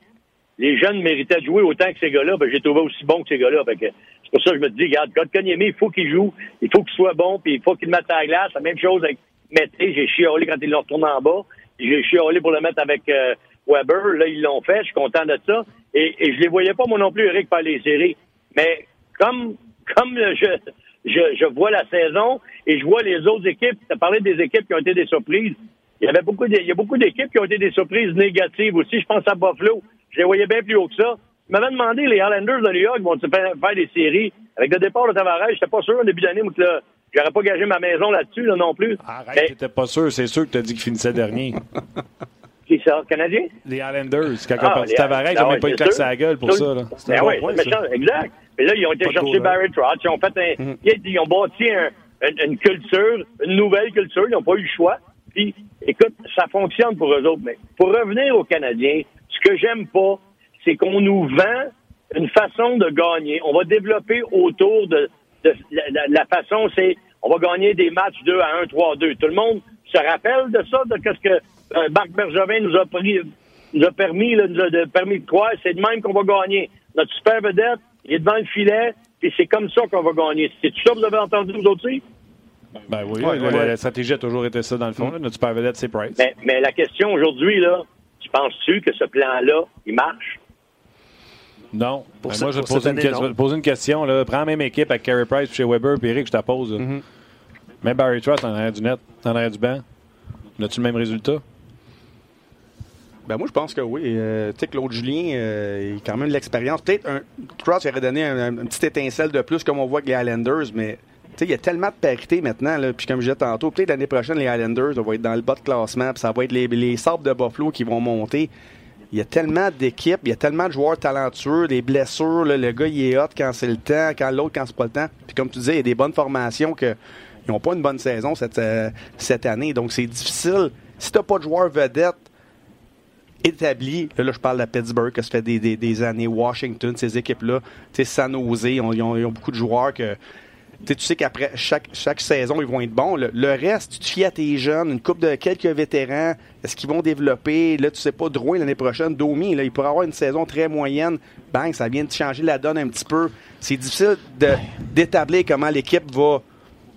les jeunes méritaient de jouer autant que ces gars-là. Ben, j'ai trouvé aussi bon que ces gars-là. C'est pour ça que je me dis, regarde, Kotkaniemi, il faut qu'il joue, il faut qu'il soit bon, puis il faut qu'il mette à la glace. La même chose avec Mais j'ai chiolé quand ils l'ont retourné en bas. J'ai chiolé pour le mettre avec euh, Weber. Là, ils l'ont fait. Je suis content de ça. Et, et je les voyais pas, moi non plus, Eric, faire les séries. Mais comme, comme je, je, je vois la saison et je vois les autres équipes, tu as parlé des équipes qui ont été des surprises. Il y avait beaucoup il y a beaucoup d'équipes qui ont été des surprises négatives aussi. Je pense à Buffalo. Je les voyais bien plus haut que ça. Je m'avais demandé, les Highlanders de New York vont faire, faire des séries? Avec le départ de Tavares, j'étais pas sûr au début d'année, mais que j'aurais pas gagé ma maison là-dessus là, non plus. Arrête, t'étais pas sûr. C'est sûr que tu as dit qu'il finissait dernier. Qui ça, Canadien? Les Islanders. Quand ah, on a parti Tavares, ils n'ont même pas une claque à la gueule pour ça. Là. Ben oui, exact. Mais là, ils ont été chercher Barry Trotz. Ils ont fait un, ils ont bâti un, une, culture, une nouvelle culture. Ils n'ont pas eu le choix. Puis, écoute, ça fonctionne pour eux autres. Mais pour revenir aux Canadiens, ce que j'aime pas, c'est qu'on nous vend une façon de gagner. On va développer autour de, de la, la, façon, c'est on va gagner des matchs 2 à 1, 3 2. Tout le monde se rappelle de ça, de ce que euh, Marc Bergevin nous a, pris, nous a permis, là, nous a de, permis de croire. C'est de même qu'on va gagner. Notre super vedette, il est devant le filet, et c'est comme ça qu'on va gagner. C'est tout ça que vous avez entendu vous aussi? Ben oui, ouais, ouais, la stratégie a toujours été ça dans le fond. Là. Notre super vedette, c'est Price. Mais, mais, la question aujourd'hui, là, tu penses-tu que ce plan-là, il marche? Non. Pour ben moi, je vais te poser, une, poser une question. Là. Prends la même équipe avec Carey Price chez Weber puis Eric, je te la pose. Mm -hmm. Même Barry Trotz en arrière du net, en arrière du banc. As-tu le même résultat? Ben moi, je pense que oui. Euh, tu sais, Claude Julien, euh, il a quand même de l'expérience. Peut-être un Cross aurait donné un, un, petit étincelle de plus, comme on voit avec les Highlanders, mais il y a tellement de parité maintenant. Là, puis comme je disais tantôt, peut-être l'année prochaine, les Highlanders vont être dans le bas de classement, puis ça va être les, les Sabres de Buffalo qui vont monter. Il y a tellement d'équipes, il y a tellement de joueurs talentueux, des blessures. Là, le gars, il est hot quand c'est le temps, quand l'autre, quand c'est pas le temps. Puis comme tu disais, il y a des bonnes formations que ils n'ont pas une bonne saison cette, euh, cette année. Donc, c'est difficile. Si tu n'as pas de joueurs vedettes établis, là, je parle de Pittsburgh, que ça fait des, des, des années, Washington, ces équipes-là, tu sais, San Jose, ils ont, ils ont, beaucoup de joueurs que tu sais qu'après chaque, chaque saison, ils vont être bons. Le, reste, tu te fies à tes jeunes, une coupe de quelques vétérans. Est-ce qu'ils vont développer? Là, tu sais pas, Drouin l'année prochaine, Domi, là, il pourrait avoir une saison très moyenne. Bang, ça vient de changer la donne un petit peu. C'est difficile d'établir comment l'équipe va,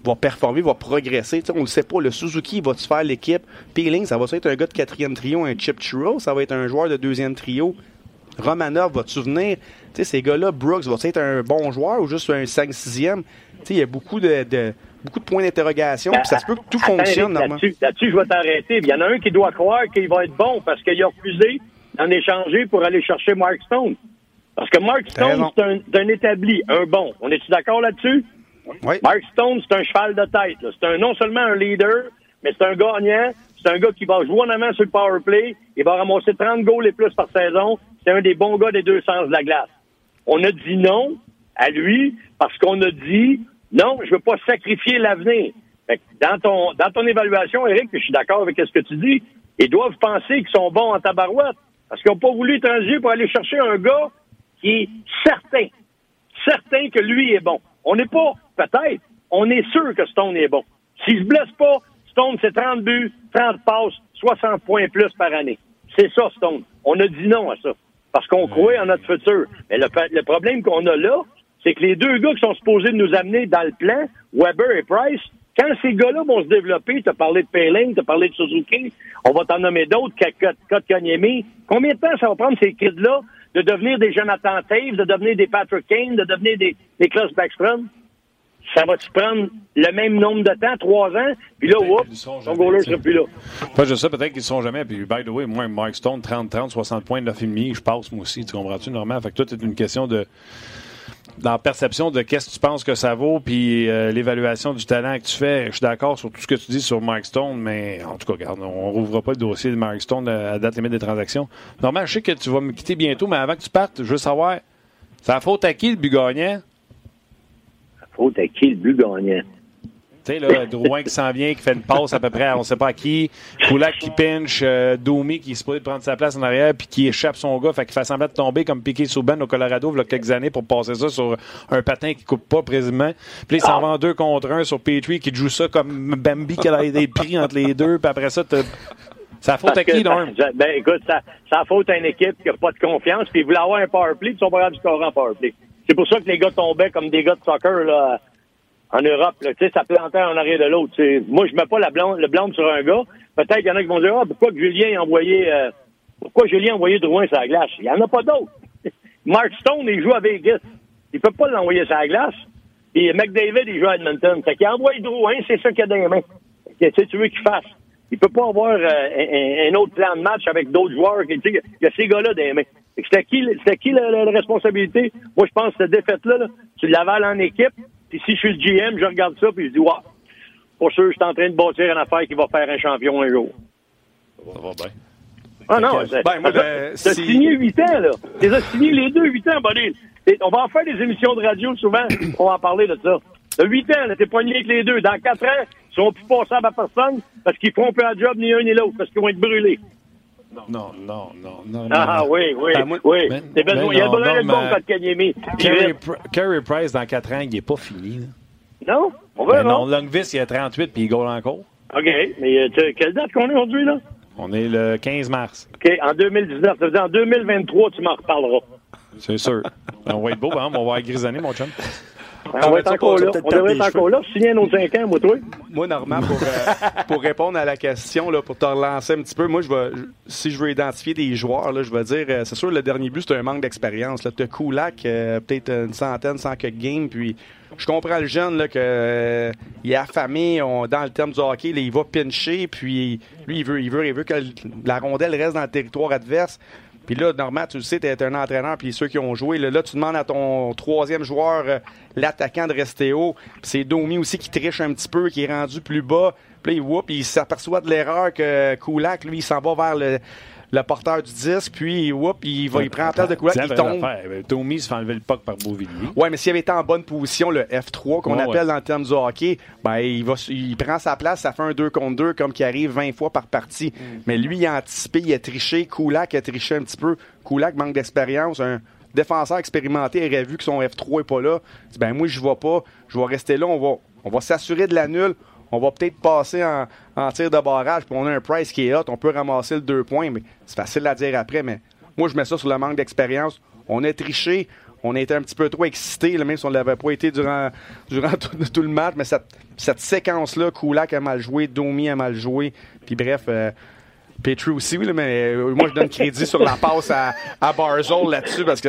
va performer, va progresser. sais on ne sait pas. Le Suzuki va-tu faire l'équipe? Peeling, ça va être un gars de quatrième trio, un Chip Churro, ça va être un joueur de deuxième trio. Romanov, va-tu venir? sais ces gars-là, Brooks, va être un bon joueur ou juste un 5-6e? il y a beaucoup de, de, beaucoup de points d'interrogation, puis ça se peut que tout fonctionne normalement. Là-dessus, je vais t'arrêter. Il y en a un qui doit croire qu'il va être bon parce qu'il a refusé d'en échanger pour aller chercher Mark Stone. Parce que Mark Stone, c'est un, un, établi, un bon. On est-tu d'accord là-dessus? Oui. Mark Stone, c'est un cheval de tête. C'est un, non seulement un leader, mais c'est un gagnant. C'est un gars qui va jouer en avant sur le power play. Il va ramasser 30 goals et plus par saison. C'est un des bons gars des deux sens de la glace. On a dit non à lui parce qu'on a dit non, je veux pas sacrifier l'avenir. Dans ton, dans ton évaluation, Eric, je suis d'accord avec ce que tu dis, ils doivent penser qu'ils sont bons en tabarouette. Parce qu'ils n'ont pas voulu transiger pour aller chercher un gars qui est certain, certain que lui est bon. On n'est pas, peut-être, on est sûr que Stone est bon. S'il se blesse pas, Stone, c'est 30 buts, 30 passes, 60 points plus par année. C'est ça, Stone. On a dit non à ça. Parce qu'on croit en notre futur. Mais le, le problème qu'on a là, c'est que les deux gars qui sont supposés nous amener dans le plan, Weber et Price, quand ces gars-là vont se développer, tu as parlé de Payling, tu as parlé de Suzuki, on va t'en nommer d'autres, Kotkaniemi. Combien de temps ça va prendre ces kids-là de devenir des Jonathan Taves, de devenir des Patrick Kane, de devenir des, des Klaus Backstrom? Ça va-tu prendre le même nombre de temps, trois ans? Puis là, oups, ton goaler sera plus là. Pas juste ça, peut-être qu'ils ne sont jamais. Puis, by the way, moi, Mike Stone, 30, 30, 60 points, 9,5, je passe, moi aussi. Tu comprends-tu, normalement? Fait que toi, c'est une question de dans la perception de qu'est-ce que tu penses que ça vaut, puis euh, l'évaluation du talent que tu fais. Je suis d'accord sur tout ce que tu dis sur Mike Stone, mais en tout cas, regarde, on rouvre pas le dossier de Mike Stone à date limite des transactions. Normalement, je sais que tu vas me quitter bientôt, mais avant que tu partes, je veux savoir, c'est la faute à qui le but gagnant? Faute à qui le but gagnant? Tu sais, là, Drouin qui s'en vient, qui fait une passe à peu près, on ne sait pas à qui. Koulak qui pinche, euh, Domi qui est supposé prendre sa place en arrière, puis qui échappe son gars, fait qu'il fait semblant de tomber comme Piqué Souben au Colorado il y a quelques années pour passer ça sur un patin qui coupe pas précisément. Puis il s'en va en deux contre un sur Petrie qui joue ça comme Bambi qui a été pris entre les deux, puis après ça, ça faute à qui, Norm? Ben, écoute, ça, ça faute à une équipe qui n'a pas de confiance, puis ils voulaient avoir un power play, puis ils sont pas capables de scorer en power play. C'est pour ça que les gars tombaient comme des gars de soccer, là, en Europe. Sais, ça plantait en arrière de l'autre. Moi, je mets pas la blonde, le blonde sur un gars. Peut-être qu'il y en a qui vont dire, ah, pourquoi Julien a envoyé, euh, pourquoi Julien a envoyé Drouin sur la glace? Il y en a pas d'autres. Mark Stone, il joue à Vegas. Il peut pas l'envoyer sur la glace. Et McDavid, il joue à Edmonton. Fait qu'il envoie Drouin, c'est ça qu'il a dans les mains. Tu sais, tu veux qu'il fasse. Il peut pas avoir euh, un, autre plan de match avec d'autres joueurs. Il y a ces gars-là dans les mains. C'était qui, qui la, responsabilité? Moi, je pense que cette défaite-là, là, tu l'avales en équipe. Puis si je suis le GM, je regarde ça puis je dis, waouh, pour sûr, je suis en train de bâtir une affaire qui va faire un champion un jour. Ça va bien. Ah non, ben, moi, ben, t'as signé 8 ans, là. T'as signé les deux 8 ans, Bonnie. On va en faire des émissions de radio souvent. On va en parler de ça. T'as 8 ans, là, t'es poigné avec les deux. Dans 4 ans, ils seront plus passables à personne parce qu'ils feront pas un job ni un ni l'autre, parce qu'ils vont être brûlés. Non, non, non, non. Ah oui, oui, ben, oui. Ben, il y a besoin de bon contre Kanyemi. Carey Price, dans 4 ans, il n'est pas fini. Non? On va ben non, Longvis, il a 38 puis il gaule encore. OK. Mais euh, quelle date qu'on est aujourd'hui, là? On est le 15 mars. OK. En 2019. Ça veut dire en 2023, tu m'en reparleras. C'est sûr. on va être beau, hein? On va être grisonné, mon chum. On va être encore là. On devrait être encore là. Signer nos 5 ans, moi, toi? Moi, Normand, pour, euh, pour répondre à la question, là, pour te relancer un petit peu, moi, je vais, si je veux identifier des joueurs, là, je vais dire, euh, c'est sûr, le dernier but, c'est un manque d'expérience. Tu as Kulak, euh, peut-être une centaine, sans que game, puis je comprends le jeune là, que il est affamé on, dans le terme du hockey, il va pincher, puis lui il veut, il veut, il veut que la rondelle reste dans le territoire adverse. Puis là, Normand, tu le sais, tu un entraîneur, puis ceux qui ont joué, là, tu demandes à ton troisième joueur, euh, l'attaquant, de rester haut. Puis c'est Domi aussi qui triche un petit peu, qui est rendu plus bas. Puis là, il, whoop, il s'aperçoit de l'erreur que Koulak, lui, il s'en va vers le, le porteur du disque, puis whoop, il, va, il prend la place de Kulak, il tombe. Tommy se fait enlever le puck par Beauvilliers. Ouais, mais s'il avait été en bonne position, le F3 qu'on appelle dans le terme du hockey, ben, il, va, il prend sa place, ça fait un 2 contre 2 comme qui arrive 20 fois par partie. Mm. Mais lui, il a anticipé, il a triché, Kulak a triché un petit peu. Kulak manque d'expérience, un défenseur expérimenté aurait vu que son F3 est pas là. Il dit, ben moi, je vais pas, je vais rester là, on va, on va s'assurer de la nulle on va peut-être passer en, tir de barrage, puis on a un price qui est hot, on peut ramasser le deux points, mais c'est facile à dire après. Mais moi, je mets ça sur le manque d'expérience. On a triché, on a été un petit peu trop excité, même si on ne l'avait pas été durant, durant tout, le match. Mais cette, cette séquence-là, Kulak a mal joué, Domi a mal joué. Puis bref, euh, Petru aussi, oui, mais euh, moi, je donne crédit sur la passe à, à Barzol là-dessus parce que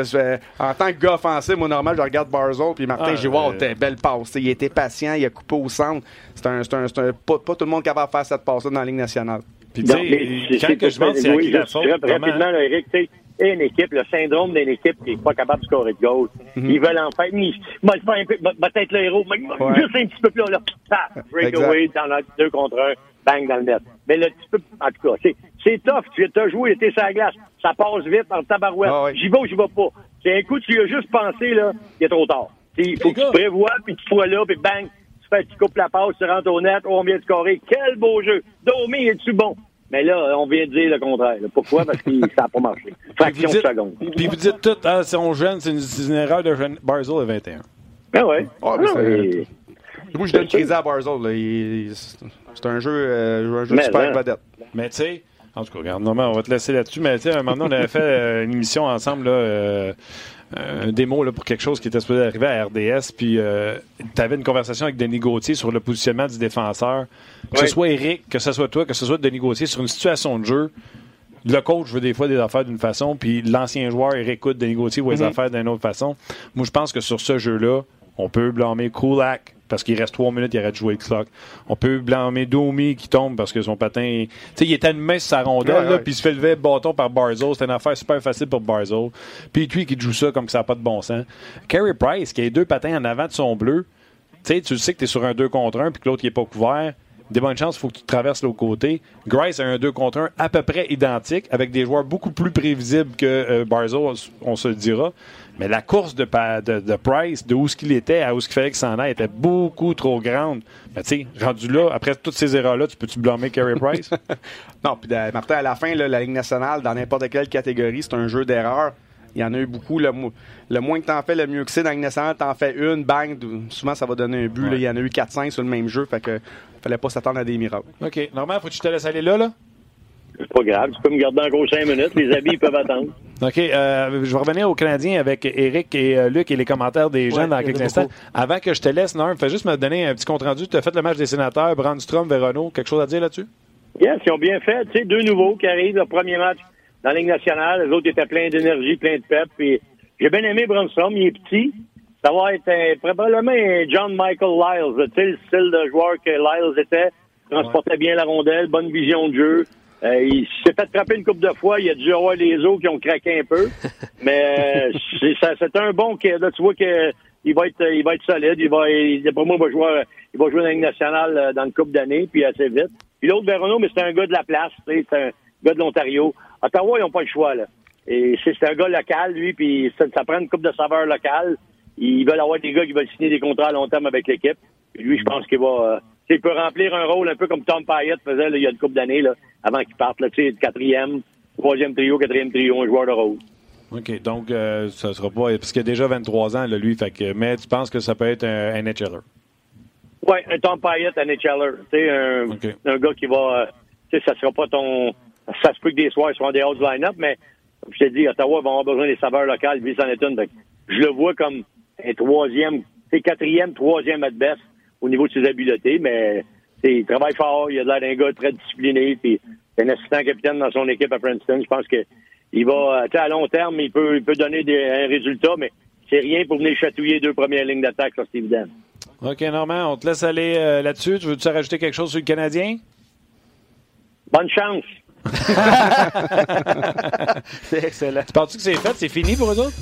en tant que gars offensif, moi, normal, je regarde Barzol puis Martin, ah, j'ai dit, wow, belle passe. Il était patient, il a coupé au centre. C'est un, un, un, pas, pas, tout le monde capable de faire cette passe-là dans la Ligue nationale. Puis, tu sais, quand que je demande c'est à qui la faute. Rapidement, Eric, tu sais, une équipe, le syndrome d'une équipe qui n'est pas capable de scorer de goal. Mm -hmm. Ils veulent en faire, mais peut-être le héros, mais ouais. juste un petit peu plus là, breakaway dans le deux contre un, bang dans le net. Mais le petit peu, en tout cas, c'est tough. Tu as joué, tu es sur la glace, ça passe vite dans le tabarouette. Ah j'y vais ou j'y vais pas. C'est un coup, tu y as juste pensé, là, il est trop tard. Il faut que tu prévois, puis tu sois là, puis bang, tu fais, tu coupes la passe, tu rentres au net, oh, on vient de scorer. Quel beau jeu! Domi, es-tu bon? Mais là, on vient de dire le contraire. Pourquoi? Parce que ça n'a pas marché. Fraction de seconde. Puis vous dites tout, ah, si on jeune, c'est une, une, erreur de Barzell à 21. Ben ouais. Ah, ah, Moi, je donne crédit à Barzell. C'est un jeu, euh, un jeu super hein. vedette. Mais tu sais, en tout cas, regarde, normalement, on va te laisser là-dessus. Mais tu sais, un moment donné, on avait fait euh, une émission ensemble, là, euh, un démo là, pour quelque chose qui était supposé arriver à RDS. Puis tu avais une conversation avec Denis Gauthier sur le positionnement du défenseur. Que ce soit Eric, que ce soit toi, que ce soit Denis Gauthier, sur une situation de jeu. Le coach veut des fois des affaires d'une façson, puis l'ancien joueur, Eric écoute Denis Gauthier voit les mm-hmm. affaires d'une autre façon. Moi, je pense que sur ce jeu-là, on peut blâmer Kulak, parce qu'il reste trois minutes, il arrête de jouer le clock. On peut blâmer Domi qui tombe parce que son patin. Tu sais, il était une main sur sa rondelle, puis il se fait lever le bâton par Barzo. C'était une affaire super facile pour Barzo. Puis lui qui joue ça comme que ça n'a pas de bon sens. Carey Price, qui a deux patins en avant de son bleu, tu sais, tu sais que tu es sur un 2 contre 1 puis que l'autre n'est pas couvert. Des bonnes chances, il faut que tu traverses l'autre côté. Grice a un 2 contre 1 à peu près identique, avec des joueurs beaucoup plus prévisibles que euh, Barzo, on se le dira. Mais la course de, de, de Price, de où ce qu'il était à où ce qu'il fallait qu'il s'en aille, était beaucoup trop grande. Mais tu sais, rendu là, après toutes ces erreurs-là, tu peux-tu blâmer Carey Price? non, puis Martin, à la fin, la Ligue nationale, dans n'importe quelle catégorie, c'est un jeu d'erreurs. Il y en a eu beaucoup. Le, moins que tu en fais, le mieux que c'est. Dans la Ligue nationale, en fais une, bang, souvent ça va donner un but. il y en a eu 4-5 sur le même jeu. Fait que fallait pas s'attendre à des miracles. OK. Normal, faut que tu te laisses aller là, là? C'est pas grave. Tu peux me garder encore 5 minutes. Les habits, peuvent attendre. OK. Euh, je vais revenir aux Canadiens avec Eric et euh, Luc et les commentaires des gens Ouais, dans quelques instants. beaucoup. Avant que je te laisse, Norm, fais juste me donner un petit compte-rendu. Tu as fait le match des sénateurs, Brandstrom, Verono. Quelque chose à dire là-dessus? Yes, ils ont bien fait. Tu sais, deux nouveaux qui arrivent, le premier match dans la Ligue nationale. Les autres étaient pleins d'énergie, pleins de pep. Puis j'ai bien aimé Brunstrom. Il est petit. Ça va être un- probablement un John Michael Lyles. Tu sais, le style de joueur que Lyles était. Transportait bien la rondelle, bonne vision de jeu. Euh, il s'est fait frapper une coupe de fois. Il a dû avoir les os qui ont craqué un peu. Mais euh, c'est un bon kid. Là, tu vois que il va être il va être solide. Il va il, pour moi il va jouer il va jouer dans la Ligue nationale euh, dans une coupe d'année puis assez vite. Puis l'autre Verono, mais c'est un gars de la place, tu sais, c'est un gars de l'Ontario. Ottawa, ils n'ont pas le choix là. Et c'est c'est un gars local lui puis ça, ça prend une coupe de saveur locale. Ils veulent avoir des gars qui veulent signer des contrats à long terme avec l'équipe. Lui, je pense qu'il va euh, il peut remplir un rôle un peu comme Tom Payette faisait là, il y a une coupe d'années là avant qu'il parte là, tu sais, quatrième, troisième trio, quatrième trio, un joueur de rôle. OK. Donc, euh, ça sera pas. Parce qu'il a déjà 23 ans, là, lui. Fait que, mais tu penses que ça peut être un NHLer? Oui, un Tom Payette, un NHLer. Tu sais, un, un gars qui va. euh, Tu sais, ça sera pas ton. Ça se peut que des soirs, ils soient en dehors du line-up, mais comme je t'ai dit, Ottawa va avoir besoin des saveurs locales, puis c'en est une. Je le vois comme un troisième, sais, quatrième, troisième at best au niveau de ses habiletés, mais il travaille fort, il a l'air d'un gars très discipliné, puis c'est un assistant capitaine dans son équipe à Princeton. Je pense que il va, à long terme, il peut, il peut donner des, un résultat, mais c'est rien pour venir chatouiller deux premières lignes d'attaque, ça c'est évident. OK, Normand, on te laisse aller euh, là-dessus. Tu veux-tu rajouter quelque chose sur le Canadien? Bonne chance! C'est excellent. Tu penses que c'est fait? C'est fini pour eux autres?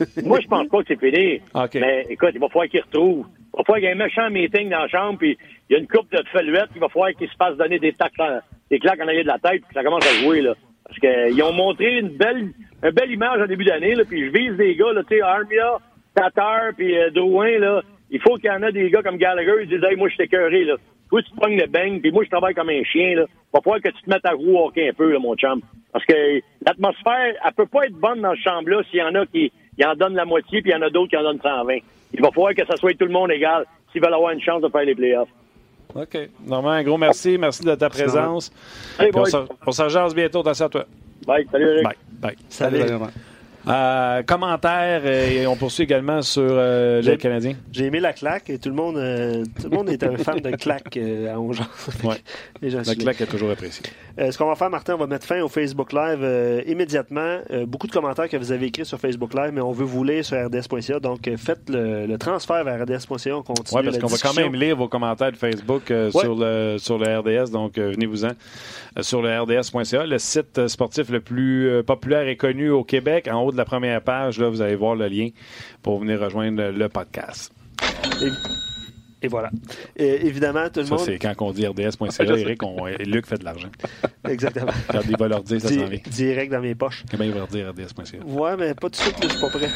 Moi, je pense pas que c'est fini. OK. Mais écoute, il va falloir qu'il retrouve. Il va falloir qu'il y ait un méchant meeting dans la chambre, puis il y a une coupe de feluettes, il va falloir qu'il se fasse donner des tacles, en- des claques en arrière de la tête, puis ça commence à jouer, là. Parce qu'ils ont montré une belle, une belle image en début d'année, là, puis je vise des gars, là, tu sais, Armia, Tatar, puis euh, Drouin, là. Il faut qu'il y en a des gars comme Gallagher, ils disent, hey, moi, je suis écœuré, là. Toi, tu pognes le bang, puis moi, je travaille comme un chien, là. Va falloir que tu te mettes à au hockey un peu, là, mon chum. Parce que l'atmosphère, elle peut pas être bonne dans ce chambre-là s'il y en a qui y en donnent la moitié, puis il y en a d'autres qui en donnent 120. Il va falloir que ça soit tout le monde égal s'ils veulent avoir une chance de faire les playoffs. OK. Normand, un gros merci. Merci de ta présence. Puis on se- bientôt. Attention à toi. Bye. Salut, Eric. Bye. Bye. Salut. Euh, commentaires euh, et on poursuit également sur euh, le Canadien. J'ai aimé la claque et tout le monde, euh, tout le monde est un fan de claque euh, à Ongeant. Ouais. La claque est toujours appréciée. Euh, ce qu'on va faire, Martin, on va mettre fin au Facebook Live euh, immédiatement. Euh, beaucoup de commentaires que vous avez écrits sur Facebook Live, mais on veut vous lire sur RDS.ca. Donc, euh, faites le, le transfert vers RDS.ca. On continue Oui, parce qu'on va quand même lire vos commentaires de Facebook euh, Ouais. sur, le, sur le RDS, donc euh, venez-vous-en euh, sur le RDS.ca, le site sportif le plus euh, populaire et connu au Québec. En haut de la première page, là, vous allez voir le lien pour venir rejoindre le, podcast. Voilà. Et évidemment, tout le Ça, monde. c'est quand on dit RDS.ca, Eric, on, Luc fait de l'argent. Exactement. Quand il va leur dire, ça Di- s'en vient. direct dans mes poches. Comment il va leur dire RDS.ca? Ouais, mais pas tout de suite, je suis pas prêt.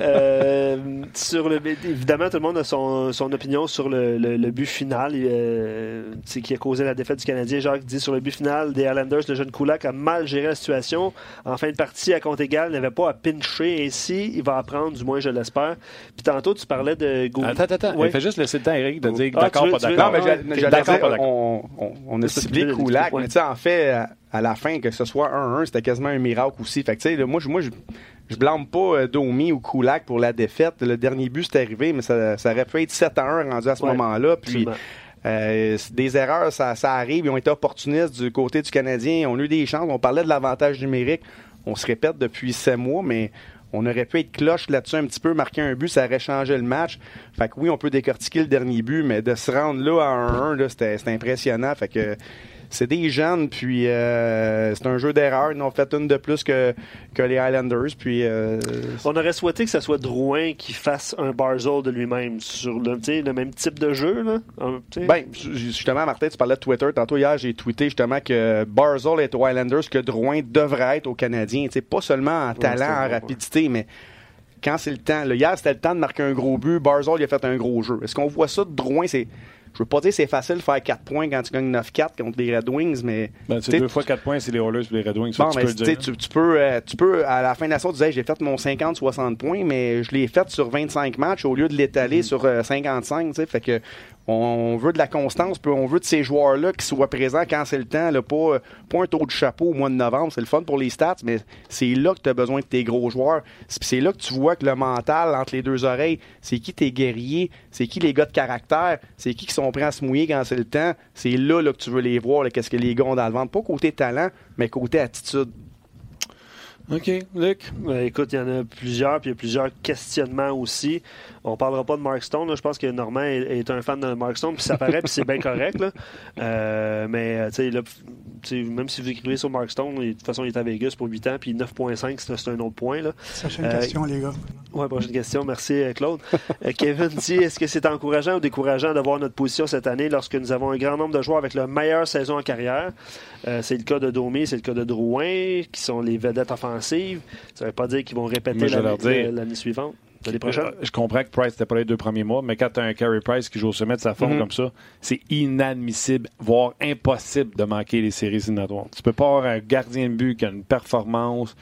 Euh, sur le, évidemment, tout le monde a son, son opinion sur le, le- le but final euh, qui a causé la défaite du Canadien. Jacques dit sur le but final des Islanders, le jeune Kulak a mal géré la situation. En fin de partie, à compte égal, il n'avait pas à pincher. Ainsi, il va apprendre, du moins je l'espère. Puis tantôt, tu parlais de Gauthier. Attends, attends, attends. Ouais. Fais juste laisser le temps, Eric, de dire Ah, d'accord, pas d'accord. Non, mais d'accord, on, on, on a ciblé ouais. mais tu sais, en fait, à, à la fin, que ce soit 1-1, c'était quasiment un miracle aussi. Fait que, tu sais, moi, je, moi, je, je blâme pas euh, Domi ou Kulak pour la défaite. Le dernier but, c'est arrivé, mais ça, ça aurait pu être 7-1 rendu à ce Ouais, moment-là. Puis, euh, des erreurs, ça, ça arrive. Ils ont été opportunistes du côté du Canadien. Ils ont eu des chances. On parlait de l'avantage numérique. On se répète depuis sept mois, mais on aurait pu être cloche là-dessus un petit peu, marquer un but, ça aurait changé le match. Fait que oui, on peut décortiquer le dernier but, mais de se rendre là à 1-1, là, c'était c'était impressionnant. Fait que c'est des jeunes, puis euh, c'est un jeu d'erreur. Ils en ont fait une de plus que, que les Highlanders. Puis euh, On aurait souhaité que ce soit Drouin qui fasse un Barzell de lui-même sur le, même type de jeu. Là. Ben, ju- justement, Martin, tu parlais de Twitter. Tantôt, hier, j'ai tweeté justement que Barzell est aux Highlanders, que Drouin devrait être aux Canadiens. Pas seulement en talent, en rapidité, mais quand c'est le temps. Là, hier, c'était le temps de marquer un gros but. Barzell, il a fait un gros jeu. Est-ce qu'on voit ça de Drouin? C'est, je veux pas dire que c'est facile de faire 4 points quand tu gagnes 9-4 contre les Red Wings, mais... Ben, tu c'est sais, deux fois quatre points, c'est les Oilers et les Red Wings. ça, Bon, tu peux le tu sais, dire. tu, tu peux, euh, tu peux, à la fin de la saison, tu disais, j'ai fait mon 50-60 points, mais je l'ai fait sur 25 matchs au lieu de l'étaler sur euh, 55, tu sais. Fait que, On veut de la constance, puis on veut de ces joueurs-là qui soient présents quand c'est le temps, là, pas, pas un taux de chapeau au mois de novembre. C'est le fun pour les stats, mais c'est là que tu as besoin de tes gros joueurs. C'est là que tu vois que le mental entre les deux oreilles, c'est qui tes guerriers, c'est qui les gars de caractère, c'est qui qui sont prêts à se mouiller quand c'est le temps. C'est là, là, que tu veux les voir, qu'est-ce que les gars ont dans le ventre. Pas côté talent, mais côté attitude. OK. Luc? Ben, écoute, il y en a plusieurs, puis il y a plusieurs questionnements aussi. On parlera pas de Mark Stone. Je pense que Normand est, un fan de Mark Stone, puis ça paraît, puis c'est bien correct. Là. Euh, mais, euh, tu sais, même si vous écrivez sur Mark Stone, de toute façon, il est à Vegas pour 8 ans, puis 9.5, c'est un autre point. Là. une euh, question, les gars. Oui, prochaine question. Merci, Claude. Kevin dit est-ce que c'est encourageant ou décourageant d'avoir notre position cette année lorsque nous avons un grand nombre de joueurs avec la meilleure saison en carrière? C'est le cas de Domi, c'est le cas de Drouin, qui sont les vedettes offensives. Ça ne veut pas dire qu'ils vont répéter l'année suivante. Euh, je comprends que Price n'était pas les deux premiers mois, mais quand tu as un Carey Price qui joue au sommet de sa forme mhm. comme ça, c'est inadmissible, voire impossible de manquer les séries éliminatoires. Tu peux pas avoir un gardien de but qui a une performance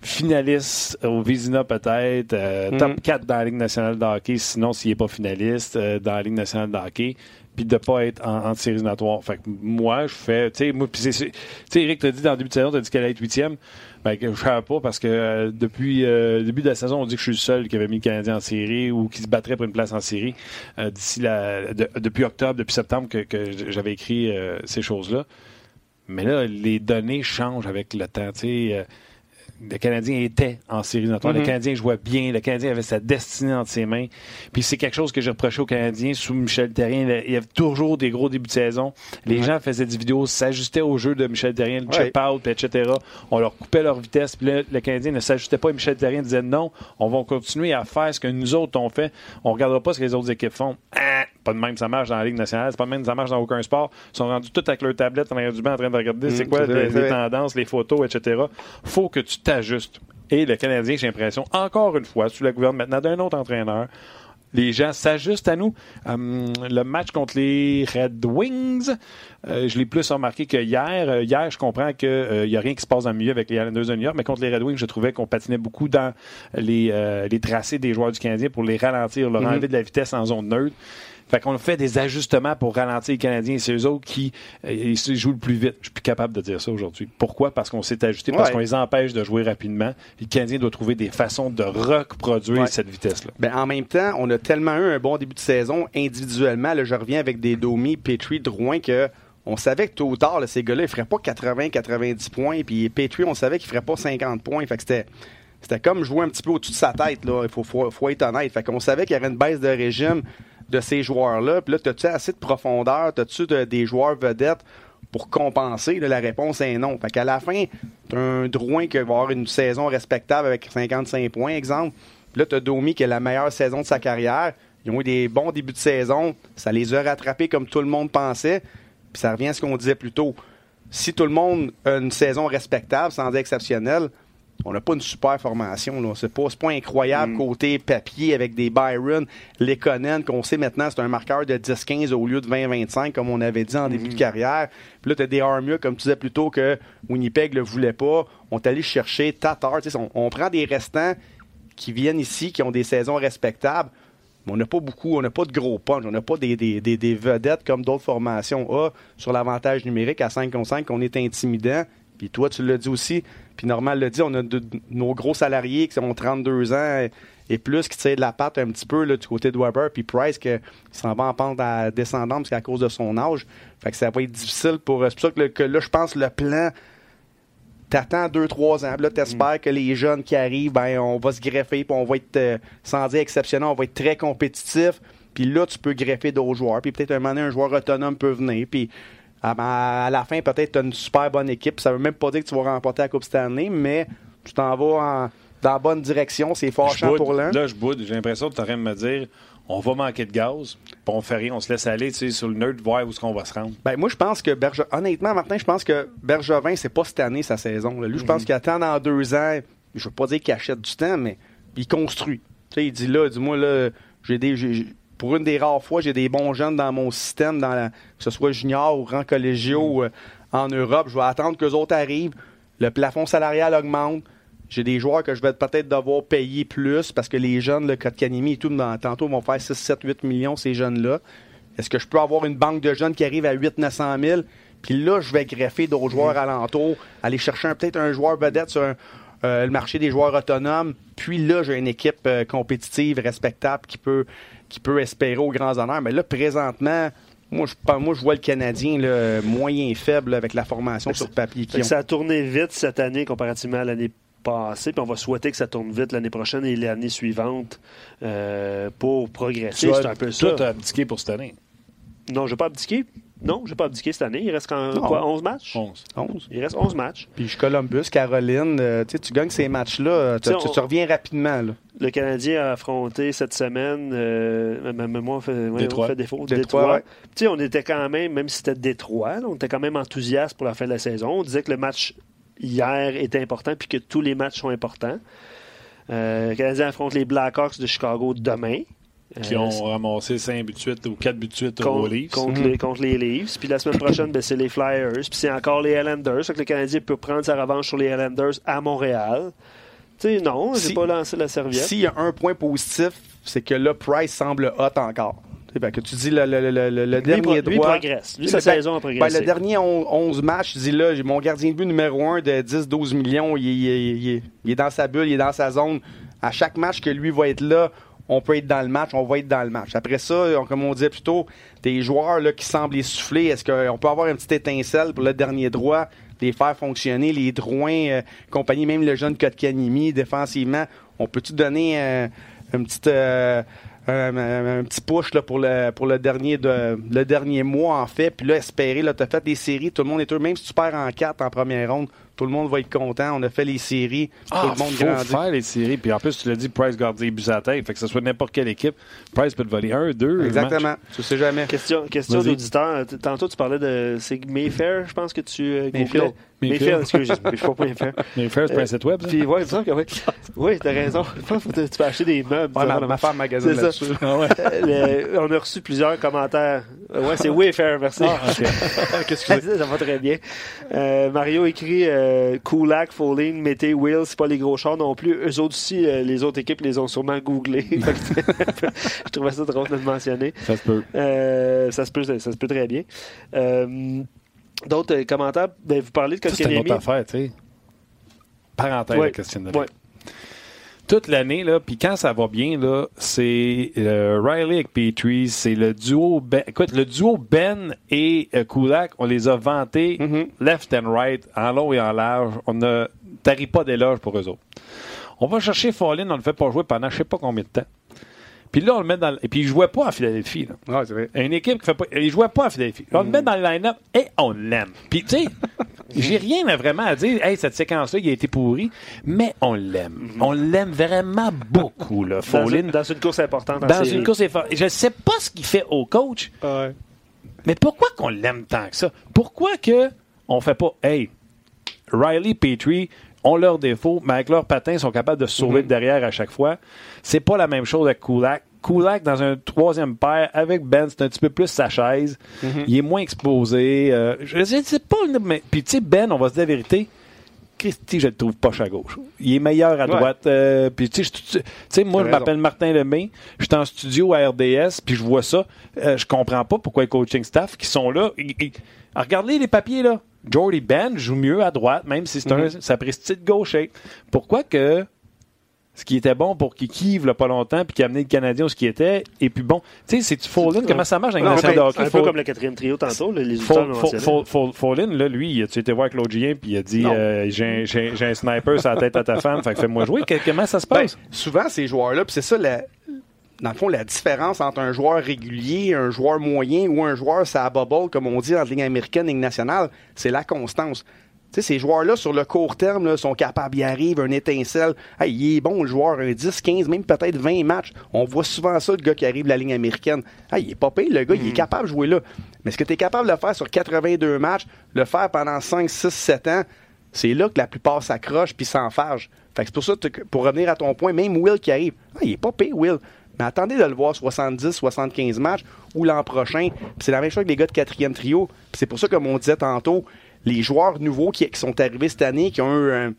finaliste au Vizina peut-être, euh, mhm. top 4 dans la Ligue nationale de hockey, sinon s'il n'est pas finaliste euh, dans la Ligue nationale de hockey, puis de pas être en, en séries éliminatoires. Fait que moi, je fais, tu sais, moi, tu sais, Eric dit dans le début de saison, t'as dit qu'elle allait être huitième. Ben, je savais pas parce que euh, depuis euh, le début de la saison, on dit que je suis le seul qui avait mis le Canadien en série ou qui se battrait pour une place en série euh, d'ici la, depuis octobre, depuis septembre que, que j'avais écrit ces choses-là. Mais là, les données changent avec le temps. Tu sais, le Canadien était en série éliminatoire. Le mhm. Canadien jouait bien. Le Canadien avait sa destinée entre ses mains. Puis c'est quelque chose que j'ai reproché aux Canadiens sous Michel Terrien. Il y avait toujours des gros débuts de saison. Les gens faisaient des vidéos, s'ajustaient au jeu de Michel Terrien, le chip-out, etc. On leur coupait leur vitesse. Puis là, le Canadien ne s'ajustait pas et Michel Terrien disait non, on va continuer à faire ce que nous autres on fait. On ne regardera pas ce que les autres équipes font. Ah, pas de même ça marche dans la Ligue nationale. C'est pas de même ça marche dans aucun sport. Ils sont rendus tous avec leur tablette en du en train de regarder c'est mm, quoi les, les, tendances, les photos, etc. faut que tu t'ajustes. Et le Canadien, j'ai l'impression, encore une fois, sous la gouverne maintenant d'un autre entraîneur, les gens s'ajustent à nous. Hum, le match contre les Red Wings, euh, je l'ai plus remarqué que hier. Euh, hier, je comprends qu'il n'y euh, a rien qui se passe dans le milieu avec les Islanders de New York, mais contre les Red Wings, je trouvais qu'on patinait beaucoup dans les, les, tracés des joueurs du Canadien pour les ralentir, leur mm-hmm. enlever de la vitesse en zone neutre. Fait qu'on fait des ajustements pour ralentir les Canadiens. C'est eux autres qui euh, jouent le plus vite. Je suis plus capable de dire ça aujourd'hui. Pourquoi? Parce qu'on s'est ajusté, parce qu'on les empêche de jouer rapidement. Les Canadiens doivent trouver des façons de reproduire cette vitesse-là. Ben, en même temps, on a tellement eu un bon début de saison individuellement. Là, je reviens avec des Domi, Petrie, Drouin que on savait que tôt ou tard, ces gars-là, ils feraient pas 80-90 points. Puis Petrie, on savait qu'il ferait pas 50 points. Fait que c'était c'était comme jouer un petit peu au-dessus de sa tête. Là. Il faut, faut, faut être honnête. Fait qu'on savait qu'il y avait une baisse de régime de ces joueurs-là. Puis là, as-tu assez de profondeur? As-tu des joueurs vedettes pour compenser? la réponse est non. Fait qu'à la fin, as un Drouin qui va avoir une saison respectable avec 55 points, exemple. Puis là, as Domi qui a la meilleure saison de sa carrière. Ils ont eu des bons débuts de saison. Ça les a rattrapés comme tout le monde pensait. Puis ça revient à ce qu'on disait plus tôt. Si tout le monde a une saison respectable, sans dire exceptionnelle, on n'a pas une super formation. Ce n'est pas, pas, incroyable mm. côté papier avec des Byron, Lekonen, qu'on sait maintenant c'est un marqueur de 10-15 au lieu de 20-25, comme on avait dit en début de mm. carrière. Puis là, tu as des Armia, comme tu disais plus tôt, que Winnipeg ne le voulait pas. On est allé chercher Tatar. On, on prend des restants qui viennent ici, qui ont des saisons respectables. Mais on n'a pas beaucoup, on n'a pas de gros punch, on n'a pas des, des, des, vedettes comme d'autres formations A sur l'avantage numérique à 5 contre 5 qu'on est intimidant. Puis toi, tu l'as dit aussi, puis Normal l'a dit, on a nos gros salariés qui ont 32 ans et plus qui tirent de la patte un petit peu là, du côté de Weber, puis Price qui s'en va en pente à descendante parce qu'à cause de son âge. Fait que ça va être difficile pour. C'est pour ça que, là, je pense le plan. T'attends 2-3 ans, là, t'espères mm. que les jeunes qui arrivent, ben, on va se greffer, puis on va être, euh, sans dire exceptionnel, on va être très compétitif. Puis là, tu peux greffer d'autres joueurs. Puis peut-être un moment donné, un joueur autonome peut venir. Puis à, la fin, peut-être tu as une super bonne équipe. Ça veut même pas dire que tu vas remporter la Coupe cette année, mais tu t'en vas dans la bonne direction. C'est fâchant pour l'un. Là, je boude. J'ai l'impression que tu de me dire on va manquer de gaz, puis on fait rien, on se laisse aller sur le nerd, voir où est-ce qu'on va se rendre. Ben, moi, je pense que Bergevin, honnêtement, Martin, je pense que Bergevin, c'est pas cette année sa saison. Lui, je pense mhm. qu'il attend dans deux ans, je veux pas dire qu'il achète du temps, mais il construit. il dit là, dis-moi, là, j'ai des pour une des rares fois, j'ai des bons jeunes dans mon système, dans que ce soit junior ou rang collégiaux mm. euh, en Europe. Je vais attendre que les autres arrivent. Le plafond salarial augmente. J'ai des joueurs que je vais peut-être devoir payer plus parce que les jeunes, le Canimi et tout, dans, tantôt, vont faire 6, 7, 8 millions, ces jeunes-là. Est-ce que je peux avoir une banque de jeunes qui arrive à 800-900 000? Puis là, je vais greffer d'autres joueurs alentour, aller chercher peut-être un joueur vedette sur un- euh, le marché des joueurs autonomes. Puis là, j'ai une équipe euh, compétitive, respectable, qui peut, qui peut espérer aux grands honneurs. Mais là, présentement, moi, je, moi, je vois le Canadien là, moyen faible avec la formation sur papier ont. ça a tourné vite cette année comparativement à l'année passée, puis on va souhaiter que ça tourne vite l'année prochaine et l'année suivante euh, pour progresser. Tu C'est as- un peu ça. Toi, t'as abdiqué pour cette année. Non, je vais pas abdiquer. Non, je vais pas abdiquer cette année. Il reste quand, Non. quoi, 11 matchs? 11. 11. Il reste 11 matchs. Puis je Columbus, Caroline, euh, tu gagnes ces matchs-là, euh, tu, on- reviens rapidement. Là. Le Canadien a affronté cette semaine, euh, ma mémoire fait, ouais, Détroit. on fait défaut, Détroit, ouais. On était quand même, même si c'était Détroit, là, on était quand même enthousiaste pour la fin de la saison. On disait que le match hier était important puis que tous les matchs sont importants. Euh, le Canadien affronte les Blackhawks de Chicago demain. Qui Euh, ont ramassé 5 buts de suite ou 4 buts de suite aux contre, Leafs. contre Mhm. les, contre les Leafs. Puis la semaine prochaine, ben, c'est les Flyers. Puis c'est encore les Islanders. Fait que le Canadien peut prendre sa revanche sur les Islanders à Montréal. Tu sais, non, j'ai Si- pas lancé la serviette. S'il y a un point positif, c'est que là, Price semble hot encore. Tu sais, ben, que tu dis le, le- le- le- le lui, dernier pro- lui droit. progresse. Lui, Le- sa ben- saison a ben, progressé. le dernier on- 11 matchs, je dis là, j'ai mon gardien de but numéro 1 de 10-12 millions, il, il- il- il- il est dans sa bulle, il est dans sa zone. À chaque match que lui va être là, on peut être dans le match, on va être dans le match. Après ça, comme on disait plus tôt, des joueurs là, qui semblent essoufflés, est-ce qu'on peut avoir une petite étincelle pour le dernier droit, les faire fonctionner, les droits, euh, compagnie, même le jeune Kotkanimi, défensivement, on peut-tu donner euh, une petite... euh, un petit push là, pour, le, pour le, dernier de, le dernier mois, en fait. Puis là, espérer, là, tu as fait des séries, tout le monde est heureux. Même si tu perds en 4 en première ronde, tout le monde va être content. On a fait les séries, tout Ah, le monde faut grandit. faire les séries. Puis en plus, tu l'as dit, Price garde des buts à la tête. Fait que ce soit n'importe quelle équipe, Price peut te voler un, deux. Exactement. Tu sais jamais. Question, question d'auditeur. Tantôt, tu parlais de. C'est Mayfair, je pense que tu. euh, Mayfield. Mayfield. Mayfield, excuse. Je suis pas Mayfair. Mais First Euh, Prince Web? Puis, ouais, semble que oui. Oui, t'as raison. Je pense que tu peux acheter des meubles. Ouais, ma, femme magasine C'est ça. là-dessus. Ah ouais. Euh, le- on a reçu plusieurs commentaires. Euh, Ouais, c'est Wayfair, merci. Ah, ok. ça va très bien. Euh, Mario écrit euh, Kulak, Falling, Mété, Will, c'est pas les gros chars non plus. Eux autres aussi, euh, les autres équipes les ont sûrement googlés. Je trouvais ça drôle de le mentionner. Ça se peut. Euh, ça, se peut, ça se peut très bien. D'autres commentaires? Ben, vous parlez de Ça, c'est une Kotkaniemi. autre affaire, tu sais. Parenthèse, Ouais. la question de Ouais. Toute l'année, là, puis quand ça va bien, là, c'est euh, Riley avec Petrie, c'est le duo Ben. Écoute, le duo Ben et euh, Kulak, on les a vantés Mhm. left and right, en long et en large. On ne tarit pas d'éloges pour eux autres. On va chercher Fallin, on le fait pas jouer pendant je sais pas combien de temps. Puis là, on le met dans. Et puis, il jouait pas à Philadelphie. Là. Ouais, c'est vrai. Une équipe qui fait pas. Il jouait pas à Philadelphie. On le met dans le line-up et on l'aime. Puis, tu sais, j'ai rien à vraiment à dire. Hey, cette séquence-là, il a été pourri, mais on l'aime. On l'aime vraiment beaucoup, là, Fallin. dans une course importante Dans série. une course effort. Je sais pas ce qu'il fait au coach, Ouais. mais pourquoi qu'on l'aime tant que ça? Pourquoi que on fait pas, hey, Riley Petrie ont leurs défauts, mais avec leurs patins, ils sont capables de se sauver de derrière à chaque fois. C'est pas la même chose avec Kulak. Kulak, dans un troisième paire, avec Ben, c'est un petit peu plus sa chaise. Il est moins exposé. euh, je sais pas, mais. Puis, tu sais, Ben, on va se dire la vérité. Christy, je le trouve poche à gauche. Il est meilleur à Ouais. droite. euh, puis, tu sais, moi, je m'appelle Martin Lemay. Je suis en studio à RDS, puis je vois ça. Euh, je comprends pas pourquoi les coaching staff qui sont là. Regardez les papiers, là. Jordy Ben joue mieux à droite, même si c'est un Mhm. sapristi de gaucher. Pourquoi que ce qui était bon pour Kiki, il a pas longtemps, puis qui a amené le Canadien où ce qui était, et puis bon, tu sais, c'est tu Fallin, comment ça marche dans nations ben, de hockey? un peu Fall- comme le quatrième trio tantôt, les Fallin, là, lui, tu été voir Claude Gien, puis il a dit euh, j'ai un sniper sur la tête à ta femme, fait que fais-moi jouer. Comment ça se Ben, passe? souvent, ces joueurs-là, puis c'est ça, la- dans le fond, la différence entre un joueur régulier, un joueur moyen ou un joueur ça bubble, comme on dit en ligne américaine, ligne nationale, c'est la constance. Tu sais, ces joueurs-là, sur le court terme, là, sont capables, il arrive, un étincelle. Hey, il est bon, le joueur, un 10, 15, même peut-être 20 matchs. On voit souvent ça, le gars qui arrive de la ligne américaine. Hey, il est pas payé, le gars, il est capable de jouer là. Mais est-ce que tu es capable de faire sur 82 matchs, le faire pendant 5, 6, 7 ans? c'est là que la plupart s'accrochent puis s'enfargent. Fait que c'est pour ça, pour revenir à ton point, même Will qui arrive, ah, il est pas payé, Will. Mais attendez de le voir 70, 75 matchs ou l'an prochain. Puis c'est la même chose avec les gars de quatrième trio. C'est pour ça, comme on disait tantôt, les joueurs nouveaux qui, sont arrivés cette année, qui ont eu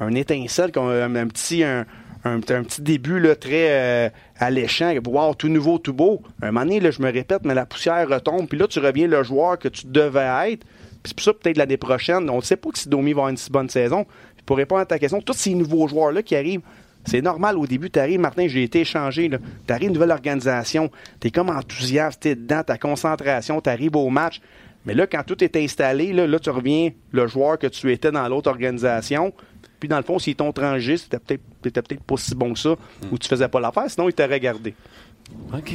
un, étincelle, qui ont un, un petit, début là, très euh, alléchant, wow, tout nouveau, tout beau. Un moment donné, je me répète, mais la poussière retombe, puis là, tu reviens le joueur que tu devais être. Puis c'est pour ça, peut-être l'année prochaine, on ne sait pas si Domi va avoir une si bonne saison. pour répondre à ta question, tous ces nouveaux joueurs-là qui arrivent, c'est normal au début, tu arrives, Martin, j'ai été échangé, tu arrives une nouvelle organisation, tu es comme enthousiaste, tu es dedans, ta concentration, tu arrives au match. Mais là, quand tout est installé, là, là, tu reviens le joueur que tu étais dans l'autre organisation. Puis dans le fond, s'ils t'ont tranché, c'était peut-être peut pas si bon que ça, ou tu faisais pas l'affaire, sinon ils t'auraient gardé. OK.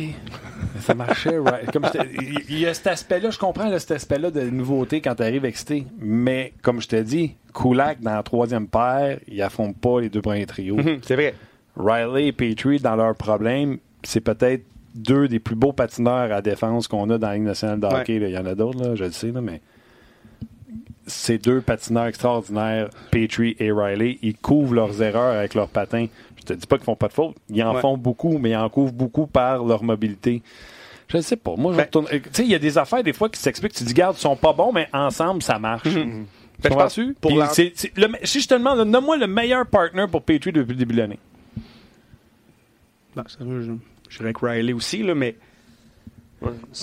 Ça marchait, right. Comme il y a cet aspect-là, je comprends cet aspect-là de nouveauté quand tu arrives excité. Mais comme je t'ai dit, Kulak, dans la troisième paire, ils affrontent pas les deux premiers trios. Mhm, c'est vrai. Riley et Petrie, dans leur problème, c'est peut-être deux des plus beaux patineurs à défense qu'on a dans la Ligue nationale de hockey. Il y en a d'autres, je le sais, mais ces deux patineurs extraordinaires, Petrie et Riley, ils couvrent leurs erreurs avec leurs patins. Je te dis pas qu'ils font pas de faute. Ils en font beaucoup, mais ils en couvrent beaucoup par leur mobilité. Je ne sais pas. Moi, je ben- Tu sais, il y a des affaires, des fois, qui s'expliquent. Tu dis, garde, ils sont pas bons, mais ensemble, ça marche. Mm -hmm. pour si je te demande, nomme-moi le meilleur partner pour Petrie depuis le début de l'année. Ben, je, je dirais que Riley aussi, là, mais.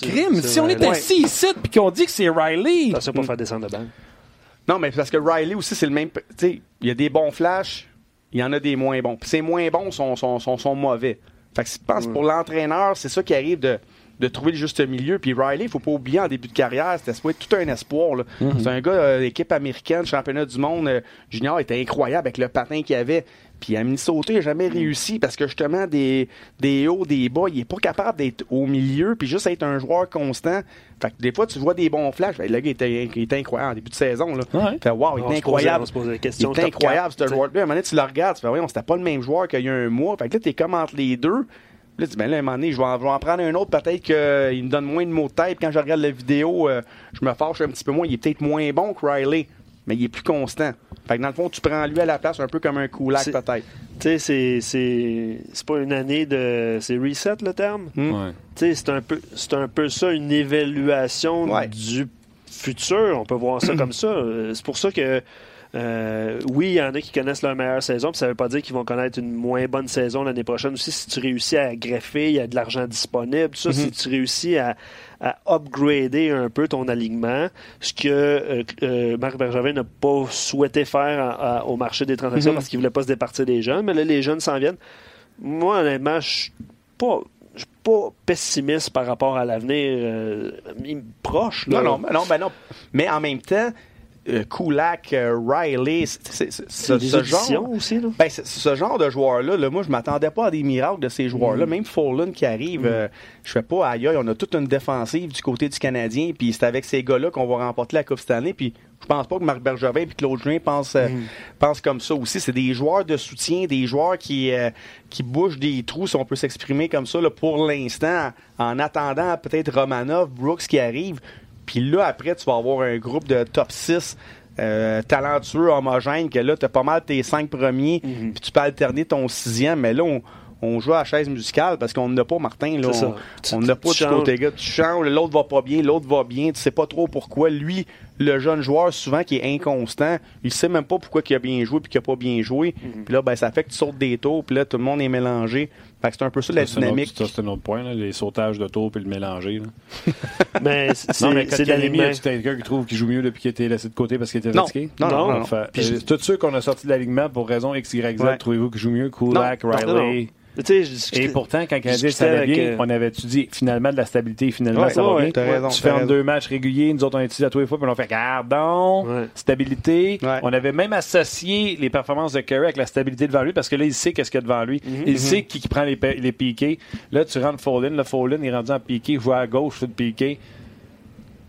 Crime, si on est assis ici et qu'on dit que c'est Riley. Ça, c'est pas faire descendre le banc. Non, mais parce que Riley aussi, c'est le même. Tu sais, il y a des bons flashs, il y en a des moins bons. Puis ces moins bons sont, sont, sont, sont mauvais. Fait que je pense pour l'entraîneur, c'est ça qui arrive de, de trouver le juste milieu. Puis Riley, il faut pas oublier, en début de carrière, c'était tout un espoir. Mm-hmm. C'est un gars, d'équipe euh, américaine, championnat du monde, euh, junior, était incroyable avec le patin qu'il avait. Puis à Minnesota, il n'a jamais réussi parce que justement, des, des hauts, des bas, il n'est pas capable d'être au milieu puis juste être un joueur constant. Fait que des fois, tu vois des bons flashs. Ben, le gars, il était, incroyable en début de saison. Là. Fait, wow, il est incroyable. il est incroyable, ce joueur-là. À un moment donné, tu le regardes, tu fais, voyons, c'était pas le même joueur qu'il y a un mois. Fait que là, tu es comme entre les deux. Là, tu dis, ben là, à un moment donné, je vais en, prendre un autre, peut-être qu'il me donne moins de mots de tête. Quand je regarde la vidéo, euh, je me fâche un petit peu moins. Il est peut-être moins bon que Riley mais il est plus constant. Fait que dans le fond, tu prends lui à la place un peu comme un coulac peut-être. Tu sais, c'est pas une année de. C'est reset le terme? Hmm. Tu sais, c'est un, peu, un peu ça, une évaluation du futur. On peut voir ça comme ça. C'est pour ça que. Euh, oui, il y en a qui connaissent leur meilleure saison, puis ça ne veut pas dire qu'ils vont connaître une moins bonne saison l'année prochaine aussi. Si tu réussis à greffer, il y a de l'argent disponible. Tout ça, si mm-hmm. tu réussis à, à upgrader un peu ton alignement, ce que euh, euh, Marc Bergevin n'a pas souhaité faire au marché des transactions mhm. parce qu'il voulait pas se départir des jeunes, mais là, les jeunes s'en viennent. Moi, honnêtement, je suis pas suis pas pessimiste par rapport à l'avenir euh, proche. Non, non, non, ben non. Mais en même temps, Kulak, euh, Riley, c'est ce, genre aussi, ben, ce genre de joueurs-là, là, moi je m'attendais pas à des miracles de ces joueurs-là. Mm. Même Fallen qui arrive, mm. euh, je fais pas aïe, on a toute une défensive du côté du Canadien, puis c'est avec ces gars-là qu'on va remporter la Coupe cette année. Puis je pense pas que Marc Bergevin et Claude Julien pensent, mm. pensent comme ça aussi. C'est des joueurs de soutien, des joueurs qui qui bougent des trous, si on peut s'exprimer comme ça, là, pour l'instant, en attendant peut-être Romanov, Brooks qui arrive. Puis là, après, tu vas avoir un groupe de top 6 euh, talentueux, homogène, que là, tu as pas mal tes cinq premiers, mhm. puis tu peux alterner ton sixième, mais là, on, joue à la chaise musicale parce qu'on n'a pas Martin. Là, on n'a pas de côté gars. Tu changes, l'autre va pas bien, l'autre va bien, tu sais pas trop pourquoi. Lui, le jeune joueur, souvent, qui est inconstant, il sait même pas pourquoi il a bien joué puis qu'il a pas bien joué. Mhm. Puis là, ben, ça fait que tu sautes des tours, puis là, tout le monde est mélangé. Fait que c'est un peu ça, la dynamique. ça, c'est un autre point, les sautages de tours puis le mélanger. mais c'est, non, mais quand Canemi, tu quelqu'un qui trouve qu'il joue mieux depuis qu'il était laissé de côté parce qu'il était fatigué? Non, non, non. Fait, euh, tous ceux qu'on a sortis de l'alignement pour raison X, Y, Z, trouvez-vous qu'il joue mieux? Kulak, Riley... Et pourtant, quand Canadien ça allait bien, euh, on avait étudié finalement de la stabilité, finalement ça va bien? tu fais en deux matchs réguliers, nous autres on utilisé à tous les fois, puis on a fait gardons, stabilité. On avait même associé les performances de Curry avec la stabilité devant lui, parce que là, il sait qu'est-ce qu'il y a devant lui. Mhm. Il sait qui, prend les, les piqués. Là, tu rentres Fallin, le Fallin est rendu en piqué, joue à gauche, fait de piqué.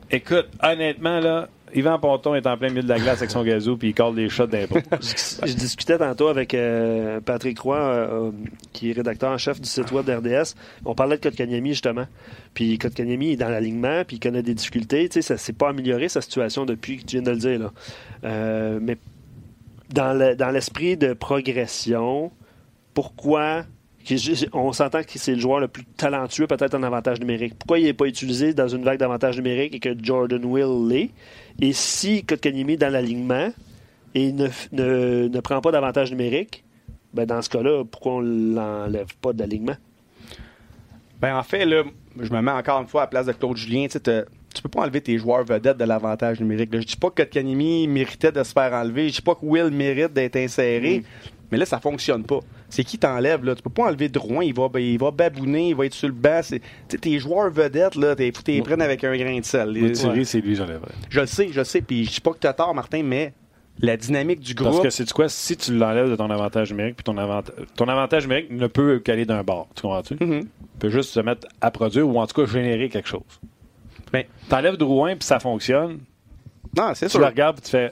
Écoute, honnêtement, là, Yvan Ponton est en plein milieu de la glace avec son gazou puis il colle des shots d'impôt. je, discutais tantôt avec euh, Patrick Roy, euh, qui est rédacteur en chef du site web d'RDS. On parlait de Kotkaniemi justement. Puis Kotkaniemi est dans l'alignement puis il connaît des difficultés. Tu sais, ça s'est pas amélioré sa situation depuis que tu viens de le dire. Là. Euh, mais dans l'esprit de progression, pourquoi on s'entend que c'est le joueur le plus talentueux peut-être en avantage numérique. Pourquoi il n'est pas utilisé dans une vague d'avantage numérique et que Jordan Will l'est? Et si Kotkaniemi est dans l'alignement et ne, ne, prend pas d'avantage numérique, ben dans ce cas-là, pourquoi on l'enlève pas d'alignement? Ben en fait, là, je me mets encore une fois à la place de Claude Julien. Tu tu peux pas enlever tes joueurs vedettes de l'avantage numérique. Je Je dis pas que Kanimi méritait de se faire enlever. Je dis pas que Will mérite d'être inséré. Mm. Mais là, ça fonctionne pas. C'est qui t'enlève, là? Tu peux pas enlever Drouin, il va, il va babouner, il va être sur le banc. Tes joueurs vedettes, là, t'es, les prennent avec un grain de sel. C'est lui, j'enlèverais. Je le sais, je le sais. Puis je dis pas que t'as tort, Martin, mais la dynamique du groupe. Parce que c'est quoi? Si tu l'enlèves de ton avantage numérique, puis ton, avantage, ton avantage numérique ne peut qu'aller d'un bord. Tu comprends-tu? Mm-hmm. Il peut juste se mettre à produire ou en tout cas générer quelque chose. Mais t'enlèves Drouin, puis ça fonctionne. Non, c'est sûr. Tu le regardes, puis tu fais.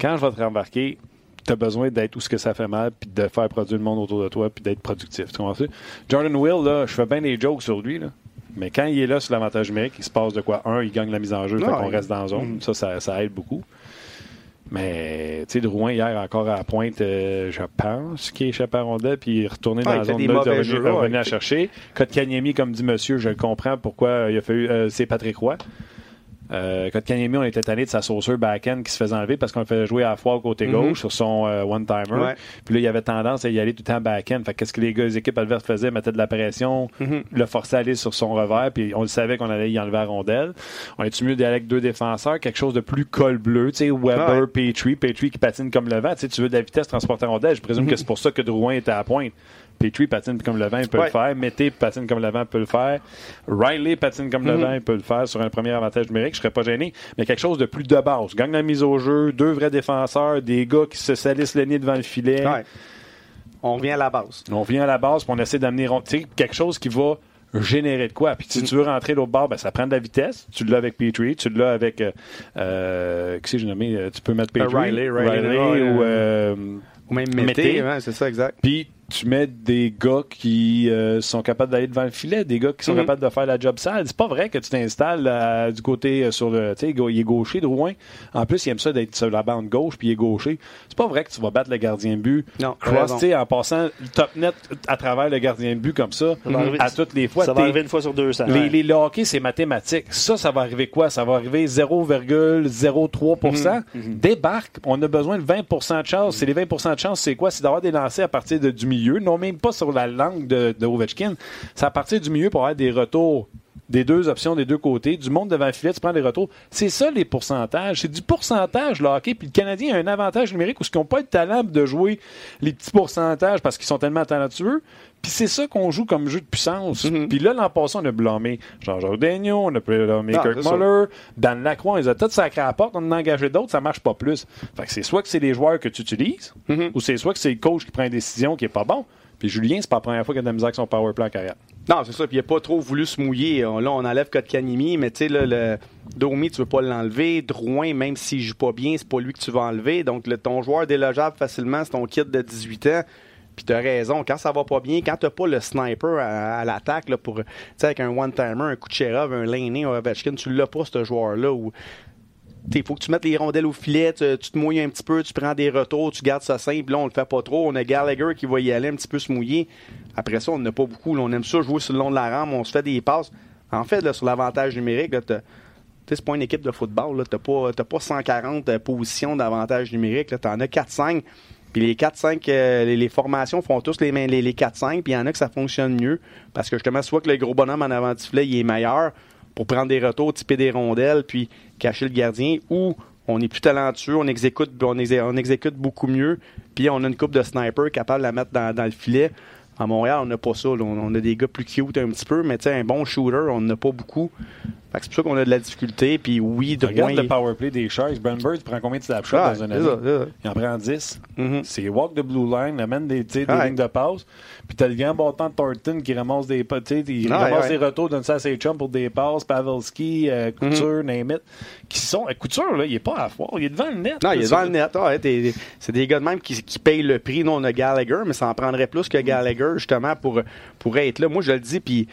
Quand je vais te rembarquer, tu as besoin d'être où ce que ça fait mal, puis de faire produire le monde autour de toi, puis d'être productif. Tu comprends Jordan Will, là, je fais bien des jokes sur lui, là. Mais quand il est là sur l'avantage numérique, il se passe de quoi? Un, il gagne la mise en jeu, fait qu'on reste dans la zone. Mm. Ça, ça, aide beaucoup. Mais, tu sais, Drouin, hier, encore à la pointe, euh, je pense qu'il échappé à rondelle, puis il est retourné dans la zone de revenu, à chercher. Kotkaniemi, comme dit monsieur, je comprends pourquoi il a fallu. Euh, c'est Patrick Roy. Euh, Kotkaniemi, on était tanné de sa sauceur back-end qui se faisait enlever parce qu'on le faisait jouer à la côté mhm. gauche sur son euh, one-timer. Puis là, il avait tendance à y aller tout le temps back-end. Fait qu'est-ce que les gars, les équipes adverses faisaient? Mettaient de la pression, mhm. le forçaient à aller sur son revers, puis on le savait qu'on allait y enlever à rondelle. On est mieux d'aller avec deux défenseurs, quelque chose de plus col bleu, tu sais, Weber, Petrie, Petrie qui patine comme le vent. Tu sais, tu veux de la vitesse transporter à rondelle. Je présume que c'est pour ça que Drouin était à la pointe. Petrie patine comme le vent, il peut le faire. Mété patine comme le vent, il peut le faire. Riley patine comme le mhm. vent, il peut le faire sur un premier avantage numérique. Je serais pas gêné. Mais quelque chose de plus de base. Gagne la mise au jeu, deux vrais défenseurs, des gars qui se salissent le nez devant le filet. On revient à la base. On revient à la base, puis on essaie d'amener quelque chose qui va générer de quoi. Puis si tu veux rentrer l'autre bord, ben, ça prend de la vitesse. Tu l'as avec Petrie, tu l'as avec. Euh, euh qui c'est j'ai nommé euh, Tu peux mettre Petrie. Riley, Riley, ou. Euh, ou même Mété, c'est ça, exact. Puis tu mets des gars qui euh, sont capables d'aller devant le filet, des gars qui sont mhm. capables de faire la job sale. C'est pas vrai que tu t'installes euh, du côté euh, sur le. Tu sais, il est gaucher, Drouin. En plus, il aime ça d'être sur la bande gauche, puis il est gaucher. C'est pas vrai que tu vas battre le gardien de but. Non. Cross, en passant top net à travers le gardien de but comme ça, à toutes les fois. Ça va arriver une fois sur deux, ça. Les, les hockey, c'est mathématique. Ça, ça va arriver quoi? Ça va arriver 0,03 mhm. Mhm. Débarque. On a besoin de 20% de chance. C'est les 20% de chance, c'est quoi? C'est d'avoir des lancers à partir de, du milieu, non même pas sur la langue de, Ovechkin. C'est à partir du milieu pour avoir des retours des deux options des deux côtés, du monde devant le filet, tu prends des retours. C'est ça les pourcentages. C'est du pourcentage, le hockey. Puis le Canadien a un avantage numérique où ils n'ont pas le talent de jouer les petits pourcentages parce qu'ils sont tellement talentueux. Puis c'est ça qu'on joue comme jeu de puissance. Mm-hmm. Puis là, l'an passé, on a blâmé Jean-Jacques Daigneault, on a blâmé ah, Kirk Muller, Dan Lacroix, ils ont tous sacré à la porte, on en a engagé d'autres, ça marche pas plus. Fait que c'est soit que c'est les joueurs que tu utilises, mm-hmm. ou c'est soit que c'est le coach qui prend une décision qui est pas bon. Puis Julien, c'est pas la première fois qu'il a de la avec son power play en carrière. Non, c'est ça. Puis il n'a pas trop voulu se mouiller. Là, on enlève Kotkanimi, mais tu sais, le Domi, tu veux pas l'enlever. Drouin, même s'il joue pas bien, c'est pas lui que tu vas enlever. Donc, le, ton joueur délogeable facilement, c'est ton kit de 18 ans. Puis tu as raison, quand ça va pas bien, quand tu pas le sniper à, l'attaque pour, tu sais, avec un one-timer, un Kucherov, un Laney, un Ovechkin, tu l'as pas, ce joueur-là. Il faut que tu mettes les rondelles au filet, tu, te mouilles un petit peu, tu prends des retours, tu gardes ça simple. Là, on le fait pas trop. On a Gallagher qui va y aller un petit peu se mouiller. Après ça, on n'a pas beaucoup. on aime ça jouer sur le long de la rampe, on se fait des passes. En fait, là, sur l'avantage numérique, tu c'est pas une équipe de football. Tu n'as pas, pas 140 euh, positions d'avantage numérique. Tu en as 4-5. Puis les 4-5, euh, les, formations font tous les, les, les 4-5. Puis il y en a que ça fonctionne mieux. Parce que justement, soit que le gros bonhomme en avant du il est meilleur pour prendre des retours, typer des rondelles, puis cacher le gardien, ou on est plus talentueux, on exécute, on, exécute beaucoup mieux, puis on a une coupe de sniper capable de la mettre dans, le filet. À Montréal, on n'a pas ça. On a des gars plus cute un petit peu, mais un bon shooter, on n'a pas beaucoup. C'est pour ça qu'on a de la difficulté. Puis oui, de Regarde le power play des Sharks. Brent Bird prend combien de snapshots dans une année? Il en prend 10. Mm-hmm. C'est walk the blue line, amène des, des lignes de passe. Puis t'as le grand bâton de Thornton qui ramasse des il ramasse des retours, donne ça à ses chums pour des passes. Pavelski, euh, Couture, mm-hmm. name it. Qui sont, euh, Couture, là, il est pas à foire. Il est devant le net. Non, il est devant le net. Ah, c'est des gars de même qui, qui payent le prix. Nous, on a Gallagher, mais ça en prendrait plus que Gallagher, justement, pour, pour être là. Moi, je le dis, puis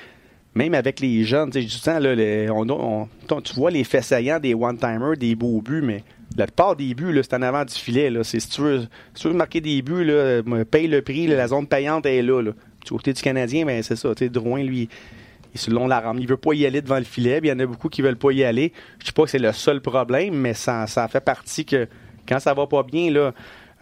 même avec les jeunes, tu sais, là, on, tu vois les faits saillants des one-timers, des beaux buts, mais la plupart des buts, c'est en avant du filet. Là. Si, tu veux, si tu veux marquer des buts, là, paye le prix, la zone payante est là. là. Du côté du Canadien, ben, c'est ça. Drouin, lui, il est long la rampe. Il veut pas y aller devant le filet. Il y en a beaucoup qui veulent pas y aller. Je dis pas que c'est le seul problème, mais ça, ça fait partie que quand ça va pas bien, là,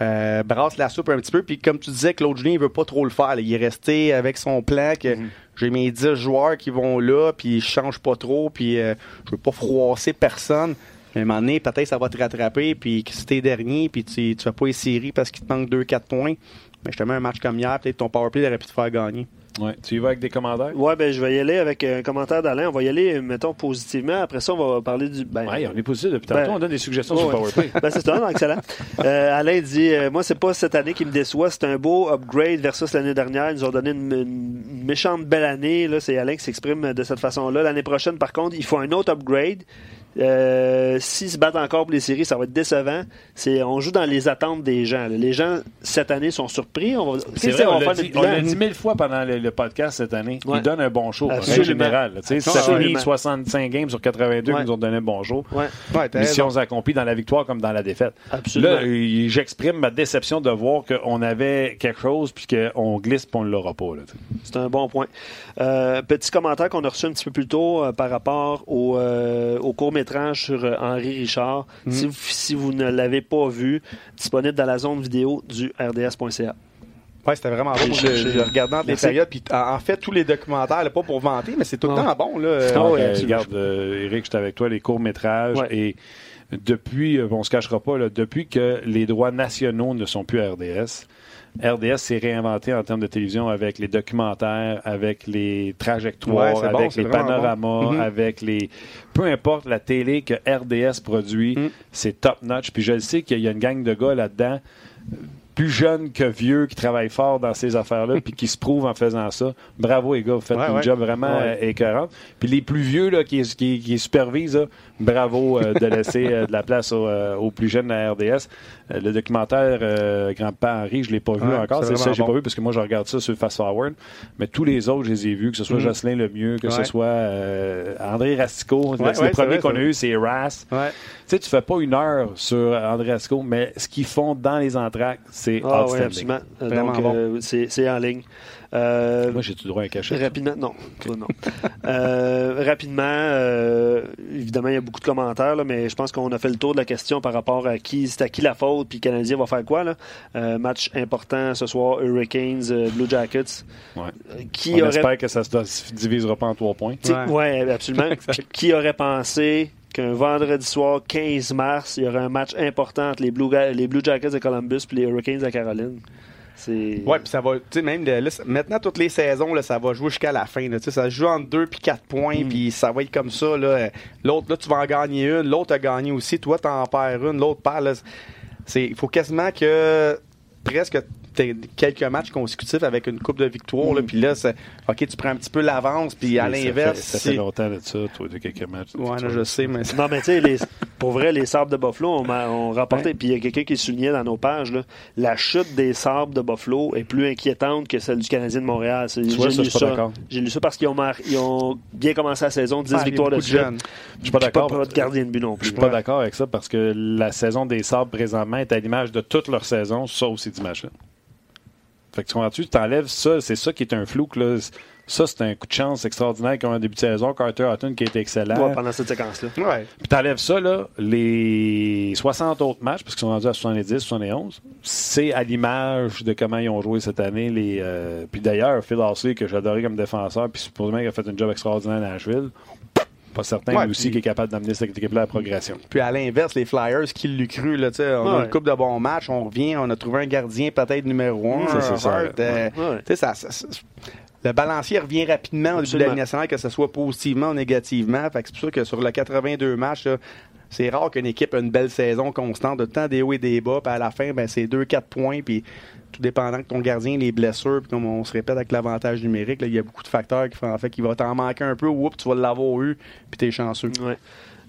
euh, brasse la soupe un petit peu. Puis comme tu disais, Claude Julien, il veut pas trop le faire. Il est resté avec son plan que Mhm. j'ai mes 10 joueurs qui vont là, puis je change pas trop, puis euh, je veux pas froisser personne. Mais à un moment donné, peut-être ça va te rattraper, puis que si t'es dernier, puis tu, tu fais pas les séries parce qu'il te manque 2-4 points. Mais justement, un match comme hier, peut-être ton powerplay aurait pu te faire gagner. Ouais. Tu y vas avec des commentaires? Ouais, ben, je vais y aller avec un commentaire d'Alain. On va y aller, mettons, positivement. Après ça, on va parler du. Ben, Ouais, on est positif depuis Ben, tantôt. On donne des suggestions ouais, sur. PowerPlay. Ben, c'est non, excellent. Euh, Alain dit euh, Moi, c'est pas cette année qui me déçoit, c'est un beau upgrade versus l'année dernière. Ils nous ont donné une, une méchante belle année. Là, c'est Alain qui s'exprime de cette façon-là. L'année prochaine, par contre, il faut un autre upgrade. Euh, S'ils se battent encore pour les séries, ça va être décevant. C'est, on joue dans les attentes des gens. là. Les gens, cette année, sont surpris. On va, vrai, on on l'a faire dit, notre on l'a bilan. dit mille fois pendant le, le podcast cette année. Ouais. Ils donnent un bon show. En général. sais, Ça Absolument. finit 65 games sur 82 Ouais. qui nous ont donné un bon show. Ouais, Mission accomplie dans la victoire comme dans la défaite. absolument. Là, j'exprime ma déception de voir qu'on avait quelque chose puis qu'on glisse puis on ne l'aura pas. C'est un bon point. Euh, petit commentaire qu'on a reçu un petit peu plus tôt euh, par rapport au, euh, au court-métrage sur euh, Henri Richard. Mhm. si, vous, si vous ne l'avez pas vu, disponible dans la zone vidéo du rds.ca. Ouais, c'était vraiment Moi, Je, le regardais entre les périodes. Puis en, fait, tous les documentaires, là, pas pour vanter, mais c'est tout le Ah. temps bon. Là. Ah oui, euh, regarde, euh, Eric, j'étais avec toi, les courts-métrages. Ouais. Et depuis, euh, on se cachera pas, là, depuis que les droits nationaux ne sont plus à RDS, RDS s'est réinventé en termes de télévision avec les documentaires, avec les trajectoires, Ouais, c'est bon, avec les panoramas, bon. Mhm. avec les. Peu importe la télé que RDS produit, Mhm. c'est top notch. Puis je le sais qu'il y a une gang de gars là-dedans plus jeunes que vieux qui travaillent fort dans ces affaires-là puis qui se prouvent en faisant ça. Bravo les gars, vous faites Ouais, un ouais. job vraiment Ouais. euh, écœurant. Puis les plus vieux là, qui, qui, qui supervisent, là, bravo euh, de laisser euh, de la place aux, euh, aux plus jeunes de la RDS. Euh, le documentaire euh, Grand-Père Henri, je l'ai pas vu Ouais, encore. c'est ça, j'ai bon. pas vu parce que moi je regarde ça sur Fast Forward. Mais tous les autres, je les ai vus, que ce soit Mhm. Jocelyn Lemieux, que ce soit euh, André Rastico. le, Ouais, le premier qu'on a eu, c'est Ras. Ouais. Tu sais, tu fais pas une heure sur André Rastico, mais ce qu'ils font dans les entractes, c'est Ah outstanding. absolument. Vraiment Donc, euh, c'est c'est en ligne. Euh, Moi, j'ai-tu droit à un cachet? Rapidement, non. Toi, non. Euh, rapidement, euh, évidemment, il y a beaucoup de commentaires, là, mais je pense qu'on a fait le tour de la question par rapport à qui, c'est à qui la faute, puis le Canadien va faire quoi. Là. Euh, match important ce soir, Hurricanes, euh, Blue Jackets. Ouais. Qui On aurait espère que ça se se divisera pas en trois points. Sais, Ouais. absolument. Qui aurait pensé qu'un vendredi soir, 15 mars, il y aurait un match important entre les Blue, Ga- les Blue Jackets de Columbus et les Hurricanes de Caroline? C'est... Ouais, puis ça va, tu sais, même de- là, maintenant, toutes les saisons, là, ça va jouer jusqu'à la fin. là. Tu sais, ça se joue entre 2 puis 4 points, Mm. puis ça va être comme ça. Là. L'autre, là, tu vas en gagner une, l'autre a gagné aussi, toi, t'en perds une, l'autre perd. là. C'est- Il faut quasiment que presque quelques matchs consécutifs avec une coupe de victoire, là, Mm. puis là, c'est- OK, tu prends un petit peu l'avance, puis à l'inverse, Ça fait, si- longtemps de ça, toi, de quelques matchs. Ouais, là, je sais, mais Non, mais tu sais, les- pour vrai, les sabres de Buffalo ont, ma- ont rapporté. Puis il y a quelqu'un qui soulignait dans nos pages, là, la chute des sabres de Buffalo est plus inquiétante que celle du Canadien de Montréal. C'est- Tu vois, J'ai ça, lu je ça. J'ai lu ça parce qu'ils ont, mar- ils ont bien commencé la saison, 10 Ouais, il y a victoires de suite. jeunes. Je suis pas d'accord. Pas de gardien de but non Je plus. suis pas d'accord avec ça parce que la saison des Sabres présentement est à l'image de toute leur saison, sauf ces dimanches-là. Fait que tu comprends-tu, tu t'enlèves ça, c'est ça qui est un flou. Là. Ça, c'est un coup de chance extraordinaire qu'ils ont un début de saison. Carter Hutton qui a été excellent. Ouais, pendant cette séquence-là. Ouais. Puis t'enlèves ça, là, les 60 autres matchs, parce qu'ils sont rendus à 70, 71, c'est à l'image de comment ils ont joué cette année. Les, euh, puis d'ailleurs, Phil Horsley, que j'adorais comme défenseur, puis supposément qu'il a fait un job extraordinaire à Nashville, pas certain, Ouais, lui aussi, puis- qui est capable d'amener cette équipe-là à la progression. Puis à l'inverse, les Flyers, qui l'eût cru, là, tu sais, on a une coupe de bons matchs, on revient, on a trouvé un gardien peut-être numéro un. C'est ça, euh, Ouais. tu sais, ça, ça- ça- le balancier revient rapidement au début de la nationale, que ce soit positivement ou négativement. Fait que c'est pour ça que sur le 82 matchs, là, c'est rare qu'une équipe ait une belle saison constante, de temps des hauts et des bas, puis à la fin, ben, c'est 2-4 points, puis tout dépendant que ton gardien, les blessures, puis comme on se répète avec l'avantage numérique, il y a beaucoup de facteurs qui font en fait qu'il va t'en manquer un peu, ou tu vas l'avoir eu, puis t'es chanceux. Ouais.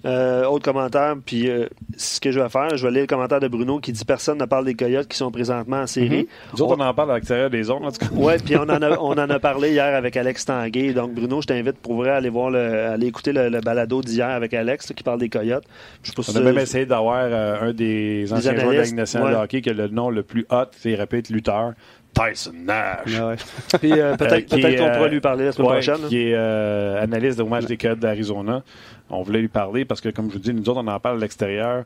Euh, autre commentaire, puis euh, ce que je vais faire, je vais lire le commentaire de Bruno qui dit personne ne parle des Coyotes qui sont présentement en série. Nous autres, on en parle à l'extérieur des zones, en tout cas. Ouais, puis on en a on en a parlé hier avec Alex Tanguay. Donc Bruno, je t'invite pour vrai à aller voir le, aller écouter le, le balado d'hier avec Alex là, qui parle des Coyotes. Je sais pas si On a même essayé d'avoir euh, un des anciens joueurs de la Ligue nationale de hockey qui a le nom le plus hot, c'est répète Luther, Tyson Nash. Ouais. Puis euh, peut-être Euh, peut-être qu'on pourra euh, lui parler la semaine Ouais, prochaine. qui est euh, analyste au match des Coyotes d'Arizona. On voulait lui parler parce que, comme je vous dis, nous autres, on en parle à l'extérieur.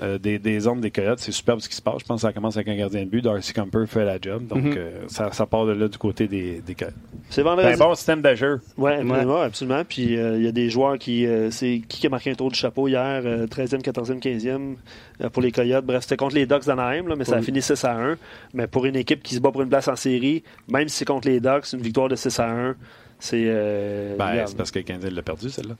Euh, des, des zones des Coyotes. C'est superbe ce qui se passe. Je pense que ça commence avec un gardien de but. Darcy Camper fait la job. Donc, Mhm. euh, ça, ça part de là du côté des, des Coyotes. C'est C'est vendredi. un bon système de jeu. Oui, absolument, absolument. Puis euh, il y a des joueurs qui. euh, c'est qui qui a marqué un tour du chapeau hier, euh, 13e, 14e, 15e euh, pour les Coyotes. Bref, c'était contre les Ducks d'Anaheim, là, mais ça a fini 6 à 1. Mais pour une équipe qui se bat pour une place en série, même si c'est contre les Ducks, une victoire de 6 à 1, c'est. euh, Ben, parce que le Canadien l'a perdu, celle-là.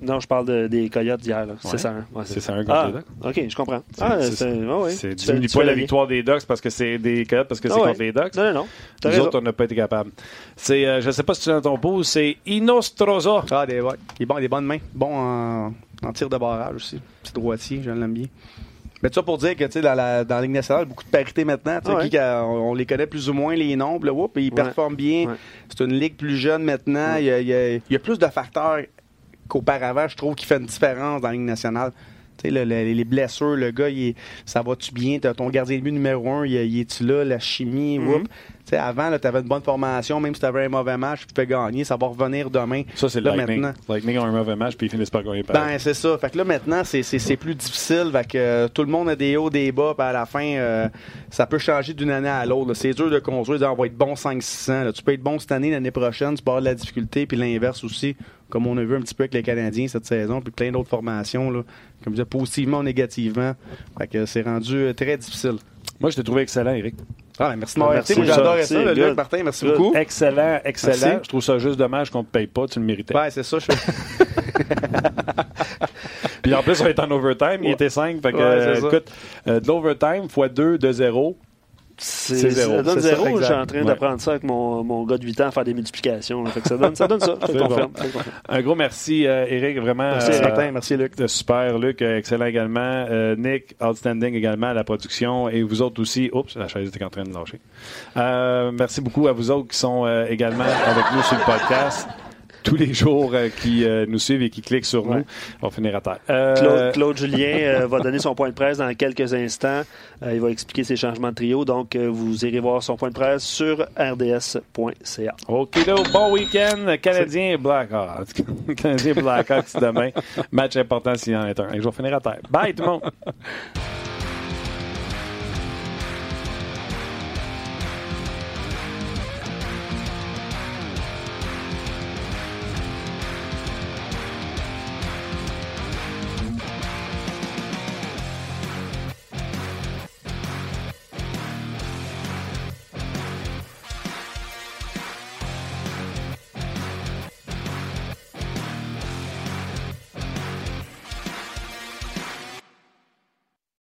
Non, je parle de- des Coyotes d'hier. là. 6 à 1. Ouais, C'est ça, un contre Ah, les Ducks. ok, je comprends. C'est- Ah, c'est- c'est. ouais. C'est Tu diminue pas la victoire des Ducks parce que c'est des Coyotes, parce que c'est Ah ouais. contre les Ducks. Non, non, Nous raison. autres, on n'a pas été capables. C'est, euh, je ne sais pas si tu es dans ton pouce, c'est Inostroza. Ah, des, ouais. des, bons- des bonnes mains. Bon en, en tir de barrage aussi. Petit droitier, je l'aime bien. Mais tout ça pour dire que tu sais, dans la, dans la Ligue nationale, beaucoup de parité maintenant. Ah ouais. qui- on, on les connaît plus ou moins, les là, whoop, ils Ouais. performent bien. Ouais. C'est une ligue plus jeune maintenant. Ouais. Il, y a, il y a- il y a plus de facteurs qu'auparavant, je trouve, qui fait une différence dans la Ligue nationale. Tu sais, le- le- les blessures, le gars, il est- ça va-tu bien? T'as ton gardien de but numéro un, il, il est-tu là? La chimie, whoop. Sais, avant, tu avais une bonne formation, même si tu avais un mauvais match, tu pouvais gagner, ça va revenir demain. Ça, c'est Là, Lightning. maintenant. Lightning ont un mauvais match, puis ils finissent par gagner par Ben, c'est ça. Fait que là, maintenant, c'est- plus difficile. Fait que euh, tout le monde a des hauts, des bas. Puis à la fin, euh, ça peut changer d'une année à l'autre. C'est dur de construire. dire, on va être bon 5-600. là. Tu peux être bon cette année, l'année prochaine, tu peux avoir de la difficulté. Puis l'inverse aussi, comme on a vu un petit peu avec les Canadiens cette saison, puis plein d'autres formations. Là, comme je disais, positivement ou négativement. Fait que c'est rendu euh, très difficile. Moi, je t'ai trouvé excellent, Eric. Ah, ben, merci de m'avoir Merci, j'adorais ça, le. Luc Martin. Merci Good. beaucoup. Excellent, excellent. Merci. Je trouve ça juste dommage qu'on ne te paye pas. Tu le méritais. Ouais, c'est ça. Je. Puis en plus, on est en overtime. Il était 5. Fait que, Ouais, écoute, euh, de l'overtime x 2 de 0. C'est zéro. Ça donne zéro. Je suis en train Ouais. d'apprendre ça avec mon, mon gars de 8 ans à faire des multiplications. là. Fait que ça donne ça. Donne ça. Je te C'est confirme. bon. Un gros merci, euh, Eric. Vraiment. Merci, euh, Martin. Merci, Luc. super, Luc, euh, excellent également. Euh, Nick, outstanding également à la production. Et vous autres aussi. Oups, la chaise était en train de lâcher. Merci beaucoup à vous autres qui sont également avec nous sur le podcast. Tous les jours euh, qui euh, nous suivent et qui cliquent sur nous. On va finir à terre. Euh, Claude, Claude Julien euh, va donner son point de presse dans quelques instants. Il va expliquer ses changements de trio. Donc, vous irez voir son point de presse sur rds.ca. OK, donc, bon week-end. Canadien et Blackhawks. Canadien et Blackhawks demain. Match important s'il y en est un. Et je vais finir à terre. Bye tout le monde.